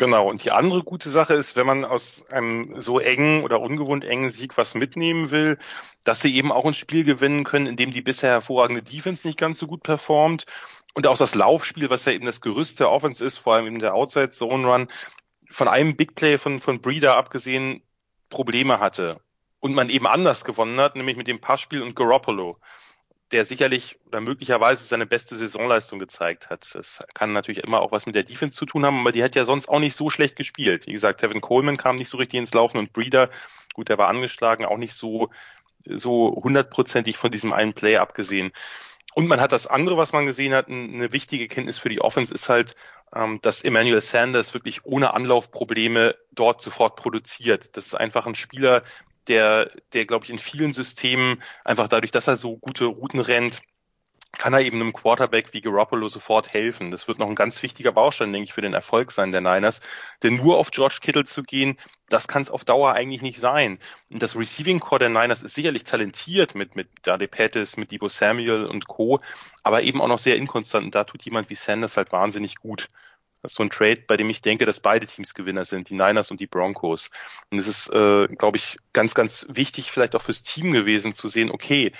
Genau, und die andere gute Sache ist, wenn man aus einem so engen oder ungewohnt engen Sieg was mitnehmen will, dass sie eben auch ein Spiel gewinnen können, in dem die bisher hervorragende Defense nicht ganz so gut performt und auch das Laufspiel, was ja eben das Gerüst der Offense ist, vor allem eben der Outside Zone Run, von einem Big Play von, von Breeder abgesehen Probleme hatte und man eben anders gewonnen hat, nämlich mit dem Passspiel und Garoppolo, der sicherlich oder möglicherweise seine beste Saisonleistung gezeigt hat. Das kann natürlich immer auch was mit der Defense zu tun haben, aber die hat ja sonst auch nicht so schlecht gespielt. Wie gesagt, Tevin Coleman kam nicht so richtig ins Laufen und Breeder, gut, der war angeschlagen, auch nicht so so hundertprozentig von diesem einen Play abgesehen. Und man hat das andere, was man gesehen hat, eine wichtige Kenntnis für die Offense ist halt, ähm, dass Emmanuel Sanders wirklich ohne Anlaufprobleme dort sofort produziert. Das ist einfach ein Spieler, der, der glaube ich in vielen Systemen einfach dadurch, dass er so gute Routen rennt, kann er eben einem Quarterback wie Garoppolo sofort helfen. Das wird noch ein ganz wichtiger Baustein, denke ich, für den Erfolg sein der Niners. Denn nur auf George Kittle zu gehen, das kann es auf Dauer eigentlich nicht sein. Und das Receiving Core der Niners ist sicherlich talentiert mit, mit Dade Pettis, mit Debo Samuel und Co., aber eben auch noch sehr inkonstant. Und da tut jemand wie Sanders halt wahnsinnig gut. Das ist so ein Trade, bei dem ich denke, dass beide Teams Gewinner sind, die Niners und die Broncos. Und es ist, äh, glaube ich, ganz, ganz wichtig, vielleicht auch fürs Team gewesen zu sehen, okay,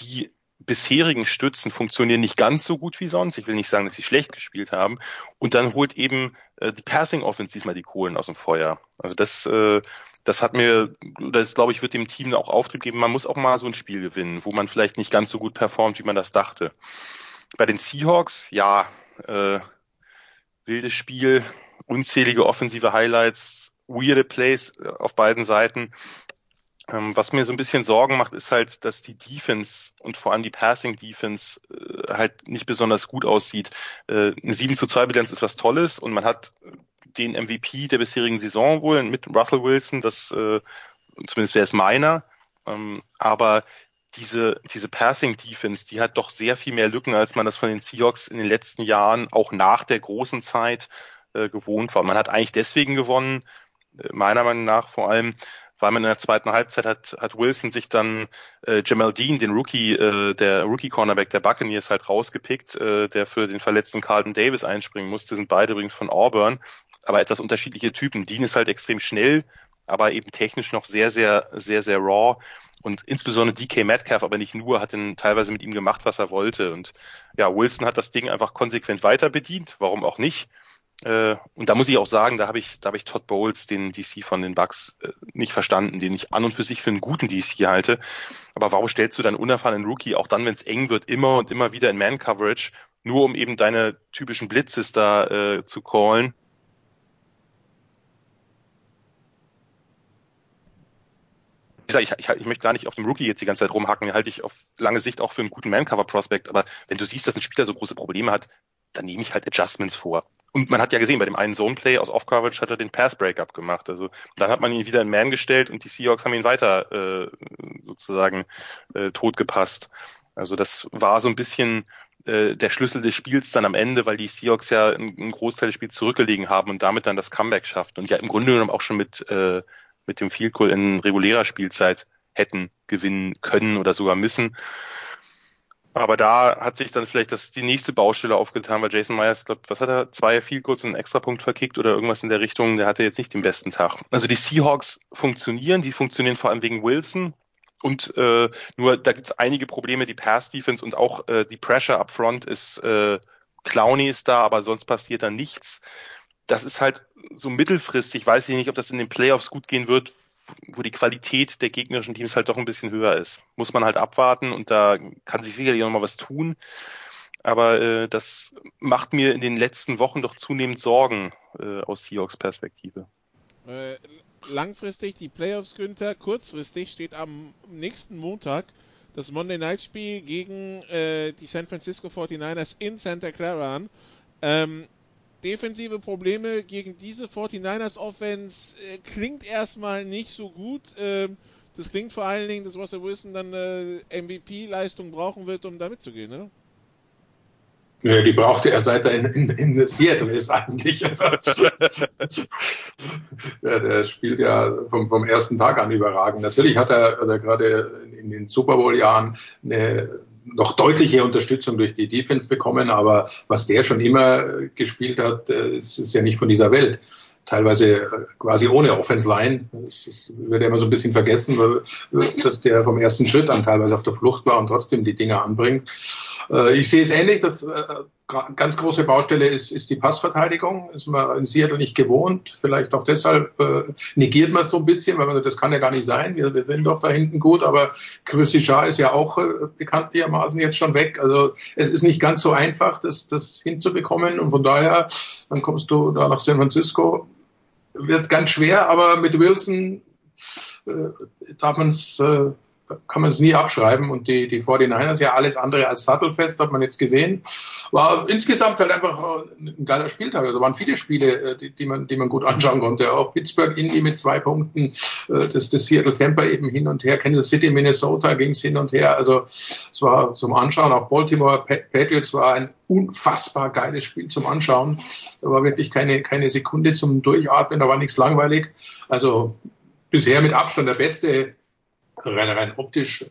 die bisherigen Stützen funktionieren nicht ganz so gut wie sonst. Ich will nicht sagen, dass sie schlecht gespielt haben. Und dann holt eben äh, die Passing Offense diesmal die Kohlen aus dem Feuer. Also das, äh, das hat mir, das glaube ich, wird dem Team auch Auftrieb geben. Man muss auch mal so ein Spiel gewinnen, wo man vielleicht nicht ganz so gut performt, wie man das dachte. Bei den Seahawks, ja, äh, wildes Spiel, unzählige offensive Highlights, weirde Plays äh, auf beiden Seiten. Ähm, was mir so ein bisschen Sorgen macht, ist halt, dass die Defense und vor allem die Passing Defense äh, halt nicht besonders gut aussieht. Äh, eine 7 zu 2 Bilanz ist was Tolles und man hat den MVP der bisherigen Saison wohl mit Russell Wilson, das äh, zumindest wäre es meiner. Ähm, aber diese, diese Passing Defense, die hat doch sehr viel mehr Lücken, als man das von den Seahawks in den letzten Jahren auch nach der großen Zeit äh, gewohnt war. Man hat eigentlich deswegen gewonnen, äh, meiner Meinung nach vor allem, weil man in der zweiten Halbzeit hat, hat Wilson sich dann äh, Jamal Dean, den Rookie, äh, der Rookie Cornerback der Buccaneers halt rausgepickt, äh, der für den verletzten Carlton Davis einspringen musste, sind beide übrigens von Auburn, aber etwas unterschiedliche Typen. Dean ist halt extrem schnell, aber eben technisch noch sehr, sehr, sehr, sehr raw. Und insbesondere DK Metcalf, aber nicht nur, hat dann teilweise mit ihm gemacht, was er wollte. Und ja, Wilson hat das Ding einfach konsequent weiter bedient. Warum auch nicht? Äh, und da muss ich auch sagen, da habe ich, da habe ich Todd Bowles, den DC von den Bucks, äh, nicht verstanden, den ich an und für sich für einen guten DC halte. Aber warum stellst du deinen unerfahrenen Rookie auch dann, wenn es eng wird, immer und immer wieder in Man-Coverage, nur um eben deine typischen Blitzes da äh, zu callen? ich, ich, ich möchte gar nicht auf dem Rookie jetzt die ganze Zeit rumhacken, halte ich auf lange Sicht auch für einen guten Man-Cover-Prospect, aber wenn du siehst, dass ein Spieler so große Probleme hat, dann nehme ich halt Adjustments vor. Und man hat ja gesehen, bei dem einen Zone-Play aus Off-Coverage hat er den Pass-Breakup gemacht. Also dann hat man ihn wieder in Man gestellt und die Seahawks haben ihn weiter äh, sozusagen äh, tot gepasst. Also das war so ein bisschen äh, der Schlüssel des Spiels dann am Ende, weil die Seahawks ja einen, einen Großteil des Spiels zurückgelegen haben und damit dann das Comeback schafft. Und ja im Grunde genommen auch schon mit äh, mit dem Field Goal in regulärer Spielzeit hätten gewinnen können oder sogar müssen. Aber da hat sich dann vielleicht das die nächste Baustelle aufgetan, weil Jason Myers, glaube was hat er, zwei Goals und einen Extrapunkt verkickt oder irgendwas in der Richtung, der hatte jetzt nicht den besten Tag. Also die Seahawks funktionieren, die funktionieren vor allem wegen Wilson. Und äh, nur da gibt es einige Probleme, die Pass-Defense und auch äh, die Pressure up front ist, äh, Clowney ist da, aber sonst passiert da nichts das ist halt so mittelfristig, weiß ich nicht, ob das in den Playoffs gut gehen wird, wo die Qualität der gegnerischen Teams halt doch ein bisschen höher ist. Muss man halt abwarten und da kann sich sicherlich auch noch mal was tun. Aber äh, das macht mir in den letzten Wochen doch zunehmend Sorgen äh, aus Seahawks Perspektive. Äh, langfristig die Playoffs, Günther. Kurzfristig steht am nächsten Montag das Monday Night Spiel gegen äh, die San Francisco 49ers in Santa Clara an. Ähm, defensive Probleme gegen diese 49ers Offense äh, klingt erstmal nicht so gut. Ähm, das klingt vor allen Dingen, dass Russell Wilson dann äh, MVP-Leistung brauchen wird, um da mitzugehen, ne? Ja, die brauchte er seit er in, in, in Seattle ist eigentlich. Also, ja, der spielt ja vom, vom ersten Tag an überragend. Natürlich hat er, hat er gerade in den Super Bowl-Jahren eine noch deutliche Unterstützung durch die Defense bekommen, aber was der schon immer gespielt hat, äh, ist, ist ja nicht von dieser Welt teilweise äh, quasi ohne Offense Line. Das, wird ja immer so ein bisschen vergessen, weil, dass der vom ersten Schritt an teilweise auf der Flucht war und trotzdem die Dinge anbringt. Äh, ich sehe es ähnlich. Das äh, ganz große Baustelle ist, ist die Passverteidigung. Ist man in Seattle nicht gewohnt. Vielleicht auch deshalb negiert man es so ein bisschen, weil man sagt, das kann ja gar nicht sein. Wir, wir sind doch da hinten gut, aber Chrissy Shah ist ja auch bekanntlichermaßen jetzt schon weg. Also es ist nicht ganz so einfach, das, das hinzubekommen. Und von daher, dann kommst du da nach San Francisco wird ganz schwer, aber mit Wilson äh, darf man's, äh, kann man es nie abschreiben. Und die, die 49ers ja alles andere als sattelfest, hat man jetzt gesehen. War insgesamt halt einfach ein geiler Spieltag. Also waren viele Spiele, äh, die, die, man, die man gut anschauen konnte. Auch Pittsburgh, Indy mit zwei Punkten, äh, das, das Seattle Tampa eben hin und her, Kansas City, Minnesota ging es hin und her. Also es war zum Anschauen. Auch Baltimore Patriots war ein unfassbar geiles Spiel zum Anschauen. Da war wirklich keine, keine Sekunde zum Durchatmen, da war nichts langweilig. Also bisher mit Abstand der beste rein, rein optisch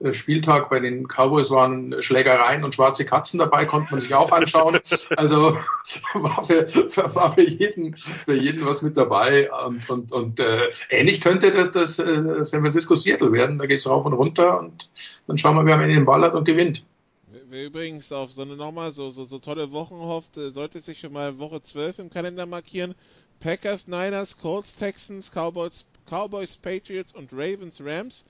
äh, Spieltag bei den Cowboys waren Schlägereien und schwarze Katzen dabei, konnte man sich auch anschauen. Also war für, war für jeden, für jeden was mit dabei. Und, und, und äh, ähnlich könnte das, das äh, San Francisco Seattle werden. Da geht's rauf und runter und dann schauen wir, wer am Ende den Ball hat und gewinnt. Wer übrigens auf so eine nochmal so, so, so tolle Wochen hofft, äh, sollte sich schon mal Woche 12 im Kalender markieren. Packers, Niners, Colts, Texans, Cowboys, Cowboys, Patriots und Ravens, Rams.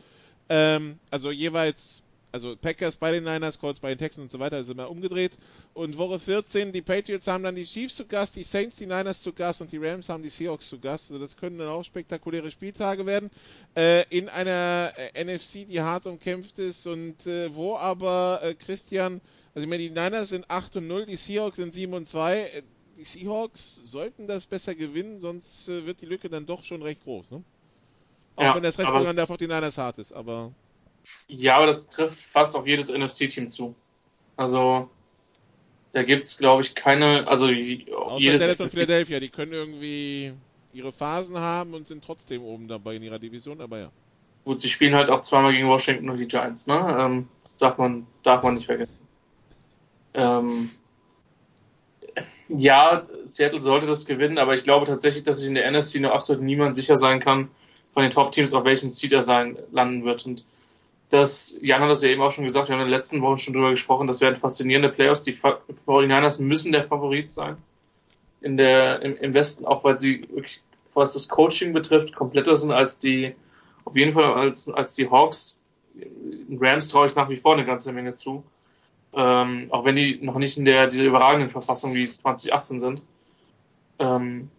Ähm, also jeweils, also Packers bei den Niners, Colts bei den Texans und so weiter, ist immer umgedreht. Und Woche 14, die Patriots haben dann die Chiefs zu Gast, die Saints die Niners zu Gast und die Rams haben die Seahawks zu Gast. Also das können dann auch spektakuläre Spieltage werden. Äh, in einer äh, NFC, die hart umkämpft ist und äh, wo aber äh, Christian, also ich meine, die Niners sind 8 und 0, die Seahawks sind 7 und 2 die Seahawks sollten das besser gewinnen, sonst wird die Lücke dann doch schon recht groß. Ne? Auch ja, wenn das Restprogramm der 49ers hart ist, aber. Ja, aber das trifft fast auf jedes NFC-Team zu. Also da gibt es, glaube ich, keine, also Außer jedes Dallas und Philadelphia, die können irgendwie ihre Phasen haben und sind trotzdem oben dabei in ihrer Division, aber ja. Gut, sie spielen halt auch zweimal gegen Washington und die Giants, ne? Ähm, das darf man, darf man nicht vergessen. Ähm, ja, Seattle sollte das gewinnen, aber ich glaube tatsächlich, dass sich in der NFC nur absolut niemand sicher sein kann von den Top-Teams, auf welchem Seed er sein landen wird. Und das, Jan hat das ja eben auch schon gesagt, wir haben in den letzten Wochen schon drüber gesprochen, das werden faszinierende Playoffs. Die 49ers müssen der Favorit sein in der, im, im Westen, auch weil sie was das Coaching betrifft, kompletter sind als die, auf jeden Fall als, als die Hawks. Rams traue ich nach wie vor eine ganze Menge zu. Ähm, auch wenn die noch nicht in der, dieser überragenden Verfassung wie 2018 sind. Ähm,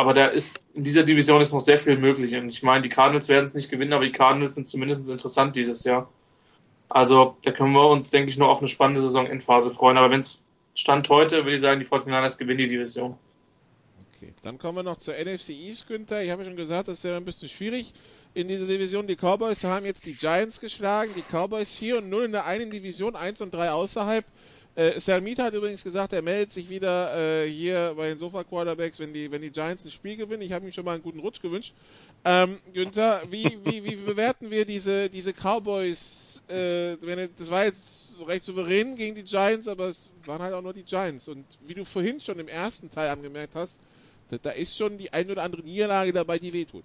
aber da ist, in dieser Division ist noch sehr viel möglich. Und ich meine, die Cardinals werden es nicht gewinnen, aber die Cardinals sind zumindest interessant dieses Jahr. Also, da können wir uns, denke ich, nur auf eine spannende Saison-Endphase freuen. Aber wenn es Stand heute, würde ich sagen, die 49ers gewinnen die Division. Okay, dann kommen wir noch zur NFC East, Günther. Ich habe ja schon gesagt, das ist ja ein bisschen schwierig in dieser Division. Die Cowboys haben jetzt die Giants geschlagen. Die Cowboys 4 und 0 in der einen Division, 1 und 3 außerhalb. Äh, Salmit hat übrigens gesagt, er meldet sich wieder äh, hier bei den Sofa-Quarterbacks, wenn die, wenn die Giants ein Spiel gewinnen. Ich habe ihm schon mal einen guten Rutsch gewünscht. Ähm, Günther, wie, wie, wie bewerten wir diese, diese Cowboys? Äh, das war jetzt recht souverän gegen die Giants, aber es waren halt auch nur die Giants. Und wie du vorhin schon im ersten Teil angemerkt hast, da, da ist schon die ein oder andere Niederlage dabei, die wehtut.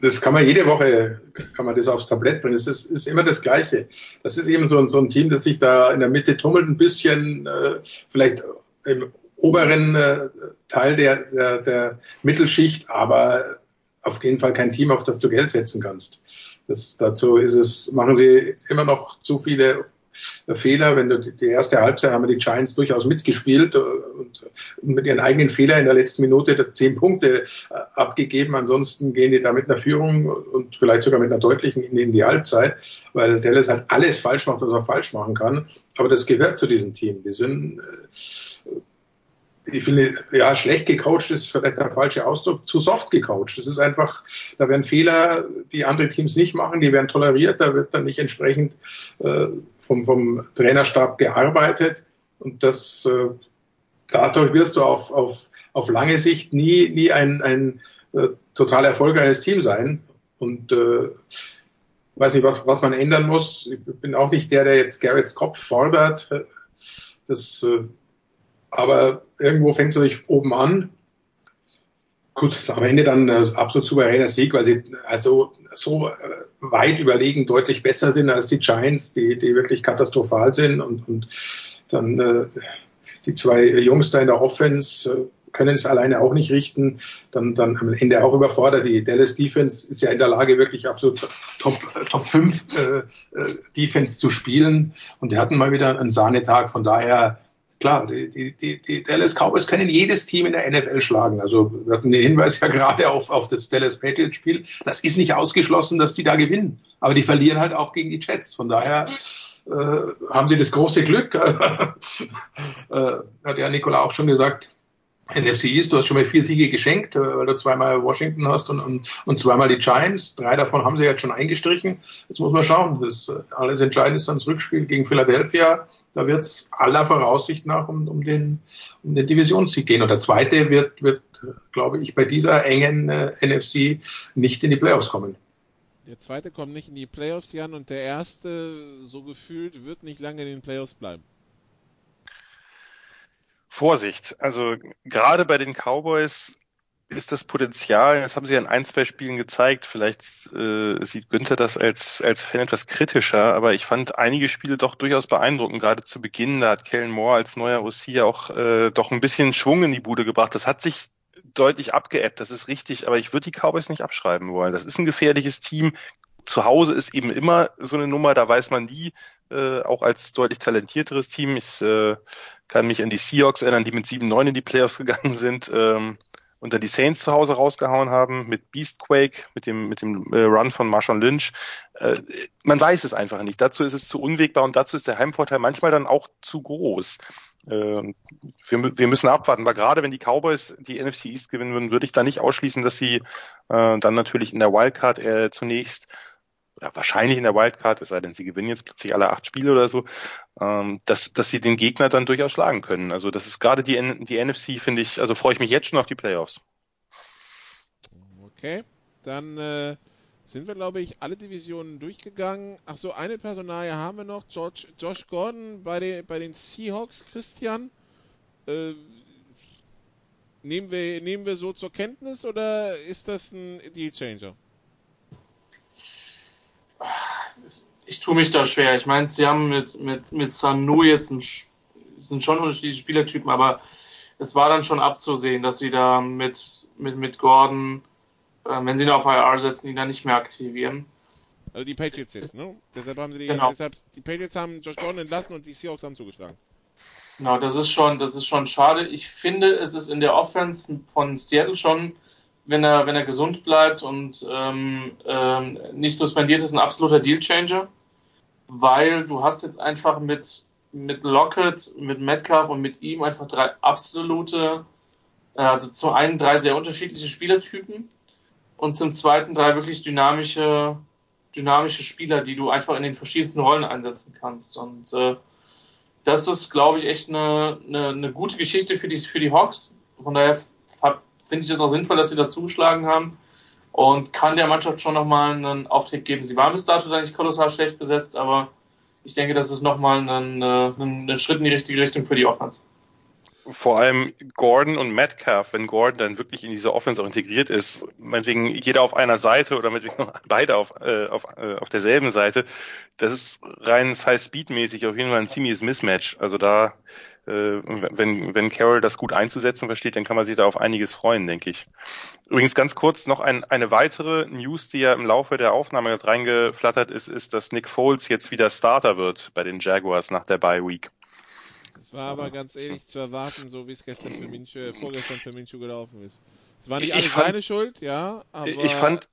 Das kann man jede Woche, kann man das aufs Tablett bringen. Es ist, ist, immer das Gleiche. Das ist eben so ein, so ein Team, das sich da in der Mitte tummelt, ein bisschen, äh, vielleicht im oberen äh, Teil der, der, der Mittelschicht, aber auf jeden Fall kein Team, auf das du Geld setzen kannst. Das, dazu ist es, machen sie immer noch zu viele Fehler. Wenn du die erste Halbzeit haben die Giants durchaus mitgespielt äh, und mit ihren eigenen Fehlern in der letzten Minute zehn Punkte äh, abgegeben. Ansonsten gehen die da mit einer Führung und vielleicht sogar mit einer deutlichen in die Halbzeit, weil Dallas halt alles falsch macht, was er falsch machen kann. Aber das gehört zu diesem Team. Die sind äh, ich finde, ja, schlecht gecoacht ist vielleicht der falsche Ausdruck, zu soft gecoacht. Das ist einfach, da werden Fehler, die andere Teams nicht machen, die werden toleriert, da wird dann nicht entsprechend äh, vom, vom Trainerstab gearbeitet und das, äh, dadurch wirst du auf, auf, auf lange Sicht nie, nie ein, ein äh, total erfolgreiches Team sein und äh, weiß nicht, was, was man ändern muss. Ich bin auch nicht der, der jetzt Garretts Kopf fordert. Das äh, aber irgendwo fängt es natürlich oben an. Gut, am Ende dann äh, absolut souveräner Sieg, weil sie also so äh, weit überlegen deutlich besser sind als die Giants, die, die wirklich katastrophal sind und, und dann äh, die zwei Jungs da in der Offense äh, können es alleine auch nicht richten, dann, dann am Ende auch überfordert. Die Dallas Defense ist ja in der Lage, wirklich absolut Top, Top 5 äh, äh, Defense zu spielen. Und die hatten mal wieder einen Sahnetag. Von daher klar, die, die, die, Dallas Cowboys können jedes Team in der NFL schlagen. Also wir hatten den Hinweis ja gerade auf, auf das Dallas Patriots Spiel. Das ist nicht ausgeschlossen, dass die da gewinnen. Aber die verlieren halt auch gegen die Jets. Von daher äh, haben sie das große Glück, äh, hat ja Nikola auch schon gesagt, NFC East, du hast schon mal vier Siege geschenkt, äh, weil du zweimal Washington hast und, und, und zweimal die Giants. Drei davon haben sie jetzt schon eingestrichen. Jetzt muss man schauen. Das äh, alles entscheidend ist dann das Rückspiel gegen Philadelphia. Da wird es aller Voraussicht nach um, um, den, um den Divisionssieg gehen. Und der zweite wird, wird glaube ich, bei dieser engen äh, NFC nicht in die Playoffs kommen. Der zweite kommt nicht in die Playoffs, Jan, und der erste, so gefühlt, wird nicht lange in den Playoffs bleiben. Vorsicht. Also gerade bei den Cowboys ist das Potenzial, das haben sie ja in ein, zwei Spielen gezeigt, vielleicht äh, sieht Günther das als, als Fan etwas kritischer, aber ich fand einige Spiele doch durchaus beeindruckend, gerade zu Beginn, da hat Kellen Moore als neuer OC auch äh, doch ein bisschen Schwung in die Bude gebracht. Das hat sich deutlich abgeebbt, das ist richtig, aber ich würde die Cowboys nicht abschreiben wollen. Das ist ein gefährliches Team. Zu Hause ist eben immer so eine Nummer, da weiß man nie, äh, auch als deutlich talentierteres Team. Ich äh, kann mich an die Seahawks erinnern, die mit 7-9 in die Playoffs gegangen sind ähm, und dann die Saints zu Hause rausgehauen haben mit Beastquake, mit dem, mit dem äh, Run von Marshawn Lynch. Äh, man weiß es einfach nicht. Dazu ist es zu unwegbar und dazu ist der Heimvorteil manchmal dann auch zu groß. äh, wir, wir müssen abwarten, weil gerade wenn die Cowboys die NFC East gewinnen würden, würde ich da nicht ausschließen, dass sie äh, dann natürlich in der Wildcard äh, zunächst ja, wahrscheinlich in der Wildcard, es sei denn, sie gewinnen jetzt plötzlich alle acht Spiele oder so, ähm, dass, dass sie den Gegner dann durchaus schlagen können. Also das ist gerade die, die NFC, finde ich, also freue ich mich jetzt schon auf die Playoffs. Okay, dann äh, sind wir, glaube ich, alle Divisionen durchgegangen. Ach so, eine Personalie haben wir noch. George, Josh Gordon bei, den, bei den Seahawks, Christian. Äh, nehmen, wir, nehmen wir so zur Kenntnis oder ist das ein Deal-Changer? Ich tue mich da schwer. Ich meine, sie haben mit, mit, mit Sanu jetzt ein, sind schon unterschiedliche Spielertypen, aber es war dann schon abzusehen, dass sie da mit, mit, mit Gordon äh, wenn sie ihn auf IR setzen, ihn dann nicht mehr aktivieren. Also die Patriots jetzt, ne? Deshalb haben sie die, genau. deshalb, die Patriots haben Josh Gordon entlassen und die Seahawks haben zugeschlagen. Genau, das ist schon, das ist schon schade. Ich finde, es ist in der Offense von Seattle schon, wenn er, wenn er gesund bleibt und ähm, ähm, nicht suspendiert ist, ein absoluter Dealchanger, weil du hast jetzt einfach mit mit Lockett, mit Metcalf und mit ihm einfach drei absolute, äh, also zum einen drei sehr unterschiedliche Spielertypen und zum zweiten drei wirklich dynamische, dynamische Spieler, die du einfach in den verschiedensten Rollen einsetzen kannst. Und äh, das ist, glaube ich, echt eine, eine, eine gute Geschichte für die, für die Hawks. Von daher finde ich es auch sinnvoll, dass sie da zugeschlagen haben und kann der Mannschaft schon nochmal einen Auftritt geben. Sie waren bis dato eigentlich kolossal schlecht besetzt, aber ich denke, das ist nochmal ein, ein, ein Schritt in die richtige Richtung für die Offense vor allem Gordon und Metcalf, wenn Gordon dann wirklich in diese Offense auch integriert ist, meinetwegen jeder auf einer Seite oder meinetwegen beide auf, äh, auf, äh, auf derselben Seite, das ist rein Size-Speed-mäßig auf jeden Fall ein ziemliches Mismatch. Also da, äh, wenn, wenn Carroll das gut einzusetzen versteht, dann kann man sich da auf einiges freuen, denke ich. Übrigens ganz kurz noch ein, eine weitere News, die ja im Laufe der Aufnahme reingeflattert ist, ist, dass Nick Foles jetzt wieder Starter wird bei den Jaguars nach der Bye Week. Es war aber ganz ehrlich zu erwarten, so wie es gestern für Minshew, äh, vorgestern für Minshew gelaufen ist. Es war nicht alles seine Schuld, ja, aber. Ich fand,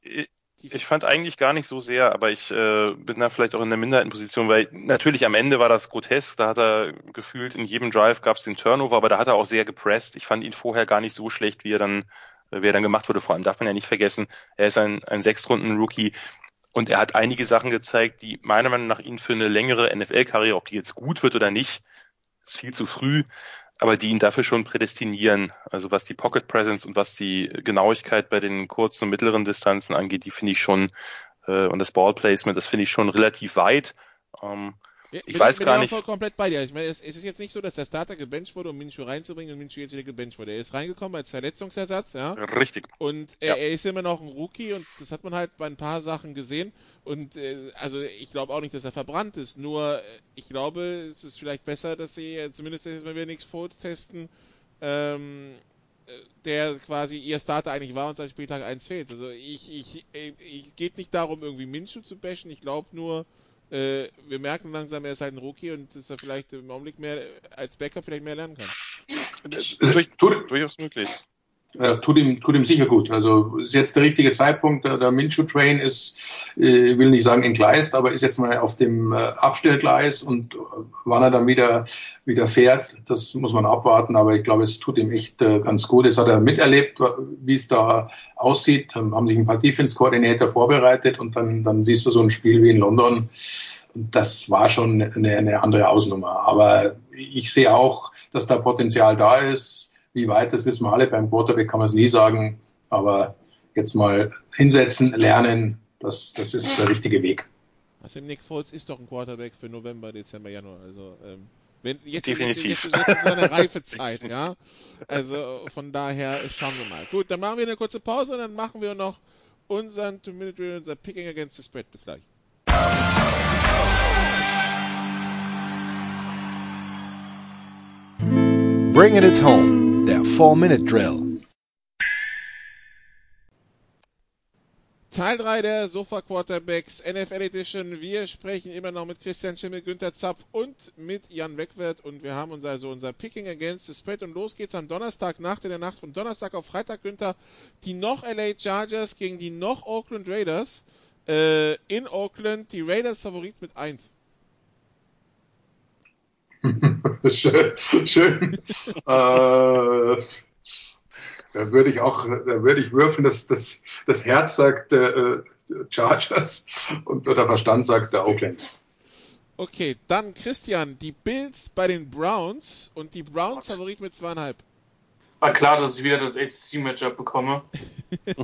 ich, fand eigentlich gar nicht so sehr, aber ich äh, bin da vielleicht auch in der Minderheitenposition, weil natürlich am Ende war das grotesk, da hat er gefühlt in jedem Drive gab es den Turnover, aber da hat er auch sehr gepresst. Ich fand ihn vorher gar nicht so schlecht, wie er dann, wie er dann gemacht wurde. Vor allem darf man ja nicht vergessen, er ist ein, ein Sechstrunden-Rookie und er hat einige Sachen gezeigt, die meiner Meinung nach ihn für eine längere NFL-Karriere, ob die jetzt gut wird oder nicht, ist viel zu früh, aber die ihn dafür schon prädestinieren. Also was die Pocket Presence und was die Genauigkeit bei den kurzen und mittleren Distanzen angeht, die finde ich schon, äh, und das Ball Placement, das finde ich schon relativ weit. Ähm, ich bin, weiß bin gar nicht. voll komplett bei dir. Ich meine, es, es, ist jetzt nicht so, dass der Starter gebencht wurde, um Minshew reinzubringen und Minshew jetzt wieder gebencht wurde. Er ist reingekommen als Verletzungsersatz, ja. Richtig. Und er, ja. er ist immer noch ein Rookie und das hat man halt bei ein paar Sachen gesehen. Und äh, also ich glaube auch nicht, dass er verbrannt ist. Nur äh, ich glaube, es ist vielleicht besser, dass sie äh, zumindest jetzt mal wieder nichts Folds testen, ähm, äh, der quasi ihr Starter eigentlich war und seit Spieltag 1 fehlt. Also ich, ich, ich, ich geht nicht darum, irgendwie Minshew zu bashen. Ich glaube nur, äh, wir merken langsam, er ist halt ein Rookie und dass er vielleicht im Augenblick mehr als Backup vielleicht mehr lernen kann. Das ist durchaus möglich. Ja, tut ihm, tut ihm sicher gut. Also ist jetzt der richtige Zeitpunkt. Der, der Minshew-Train ist, äh, will nicht sagen entgleist, aber ist jetzt mal auf dem äh, Abstellgleis und wann er dann wieder, wieder fährt, das muss man abwarten. Aber ich glaube, es tut ihm echt äh, ganz gut. Jetzt hat er miterlebt, wie es da aussieht. Haben sich ein paar Defense-Koordinator vorbereitet und dann, dann siehst du so ein Spiel wie in London. Das war schon eine, eine andere Ausnummer. Aber ich sehe auch, dass da Potenzial da ist wie weit, das wissen wir alle. Beim Quarterback kann man es nie sagen. Aber jetzt mal hinsetzen, lernen, das, das ist der richtige Weg. Also Nick Foles ist doch ein Quarterback für November, Dezember, Januar. Also ähm, wenn, jetzt, Definitiv. Jetzt, jetzt, jetzt ist eine reife Zeit, ja. Also von daher schauen wir mal. Gut, dann machen wir eine kurze Pause und dann machen wir noch unseren Two-Minute unser Picking Against the Spread. Bis gleich. Bringing it home. Der 4-Minute-Drill. Teil 3 der Sofa Quarterbacks NFL Edition. Wir sprechen immer noch mit Christian Schimmel, Günther Zapf und mit Jan Wegwert und wir haben uns also unser Picking Against the Spread und los geht's am Donnerstag Nacht in der Nacht von Donnerstag auf Freitag, Günther. Die noch LA Chargers gegen die noch Oakland Raiders. Äh, in Oakland die Raiders Favorit mit 1. schön. schön. äh, da würde ich auch, da würde ich würfeln, dass das, das Herz sagt äh, Chargers und der Verstand sagt der Oakland. Okay, dann Christian, die Bills bei den Browns und die Browns Favorit mit zweieinhalb. War klar, dass ich wieder das ACC-Matchup bekomme.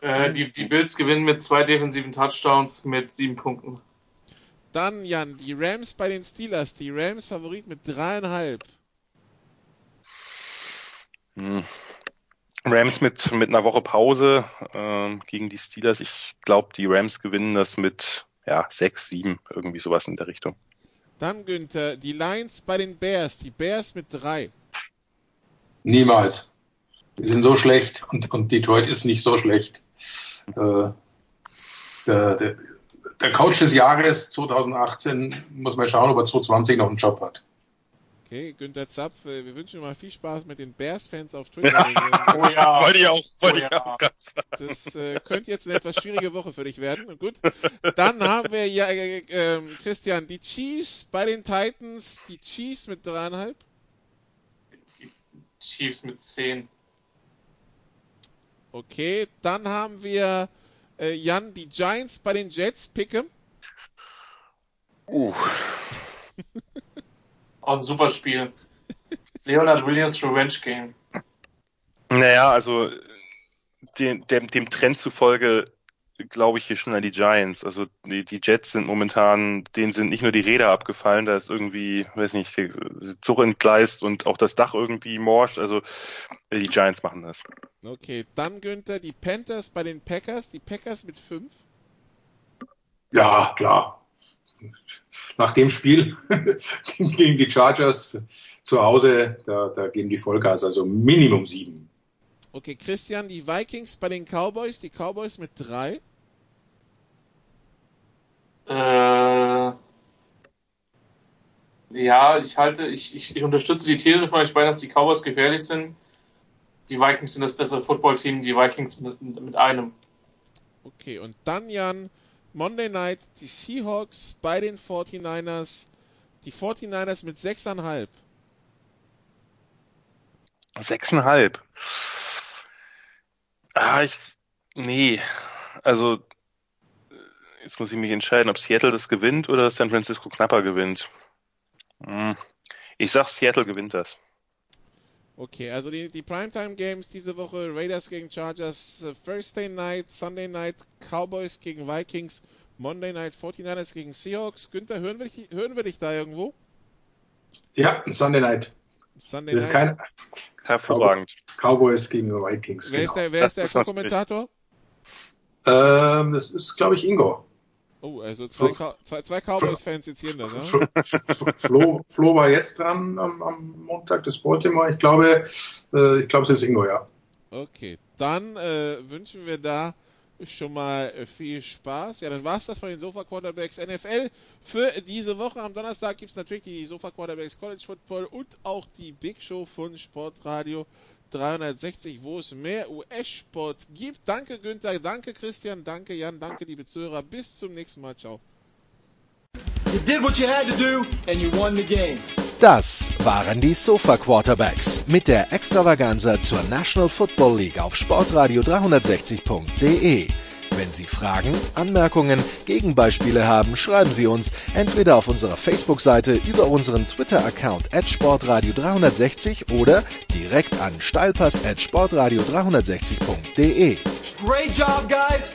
äh, die, die Bills gewinnen mit zwei defensiven Touchdowns mit sieben Punkten. Dann, Jan, die Rams bei den Steelers. Die Rams Favorit mit dreieinhalb. Hm. Rams mit, mit einer Woche Pause äh, gegen die Steelers. Ich glaube, die Rams gewinnen das mit ja, 6, 7, irgendwie sowas in der Richtung. Dann Günther, die Lions bei den Bears. Die Bears mit 3. Niemals. Die sind so schlecht und, und Detroit ist nicht so schlecht. Äh, der, der, der Coach des Jahres 2018 muss mal schauen, ob er 2020 noch einen Job hat. Okay, Günther Zapf, äh, wir wünschen mal viel Spaß mit den Bears-Fans auf Twitter. Ja. oh ja. Wollte ich auch, wollte oh ich auch ganz Das äh, könnte jetzt eine etwas schwierige Woche für dich werden. Gut, dann haben wir ja, äh, äh, Christian, die Chiefs bei den Titans, die Chiefs mit dreieinhalb. Die Chiefs mit zehn. Okay, dann haben wir äh, Jan, die Giants bei den Jets, Pickem. Uh. Auch ein super Spiel. Leonard Williams Revenge Game. Naja, also dem, dem, dem Trend zufolge glaube ich hier schon an die Giants. Also die, die Jets sind momentan, denen sind nicht nur die Räder abgefallen, da ist irgendwie, weiß nicht, Zug entgleist und auch das Dach irgendwie morscht. Also die Giants machen das. Okay, dann Günther, die Panthers bei den Packers, die Packers mit 5. Ja, klar nach dem Spiel gegen die Chargers zu Hause, da, da geben die Vollgas, also Minimum sieben. Okay, Christian, die Vikings bei den Cowboys, die Cowboys mit drei. Äh, ja, ich halte, ich, ich, ich unterstütze die These von euch beiden, dass die Cowboys gefährlich sind. Die Vikings sind das bessere Footballteam, die Vikings mit, mit einem. Okay, und dann, Jan, Monday Night die Seahawks bei den 49ers. Die 49ers mit 6,5. 6,5. Ah, ich. Nee. Also. Jetzt muss ich mich entscheiden, ob Seattle das gewinnt oder San Francisco knapper gewinnt. Hm. Ich sag, Seattle gewinnt das. Okay, also die, die Primetime Games diese Woche, Raiders gegen Chargers, uh, Thursday Night, Sunday Night, Cowboys gegen Vikings, Monday Night 49ers gegen Seahawks. Günther, hören wir dich, hören wir dich da irgendwo? Ja, Sunday Night. Sunday Night. Kein, Hervorragend. Cowboys gegen Vikings. Wer genau. ist der, wer ist der Co-Kommentator? Ähm, das ist, glaube ich, Ingo. Oh, also zwei, Flo, zwei, zwei Cowboys-Fans jetzt hier, ne? Flo, Flo war jetzt dran am, am Montag des Baltimore. Ich glaube, äh, ich glaube, es ist Ingo, ja. Okay, dann äh, wünschen wir da schon mal äh, viel Spaß. Ja, dann war es das von den Sofa Quarterbacks NFL für diese Woche. Am Donnerstag gibt es natürlich die Sofa Quarterbacks College Football und auch die Big Show von Sportradio 360, wo es mehr US-Sport gibt. Danke Günther, danke Christian, danke Jan, danke liebe Zuhörer. Bis zum nächsten Mal. Ciao. You did what you had to do and you won the game. Das waren die Sofa Quarterbacks mit der Extravaganza zur National Football League auf Sportradio 360.de. Wenn Sie Fragen, Anmerkungen, Gegenbeispiele haben, schreiben Sie uns entweder auf unserer Facebook-Seite über unseren Twitter-Account at Sportradio 360 oder direkt an steilpass at Sportradio 360.de. Great job, guys!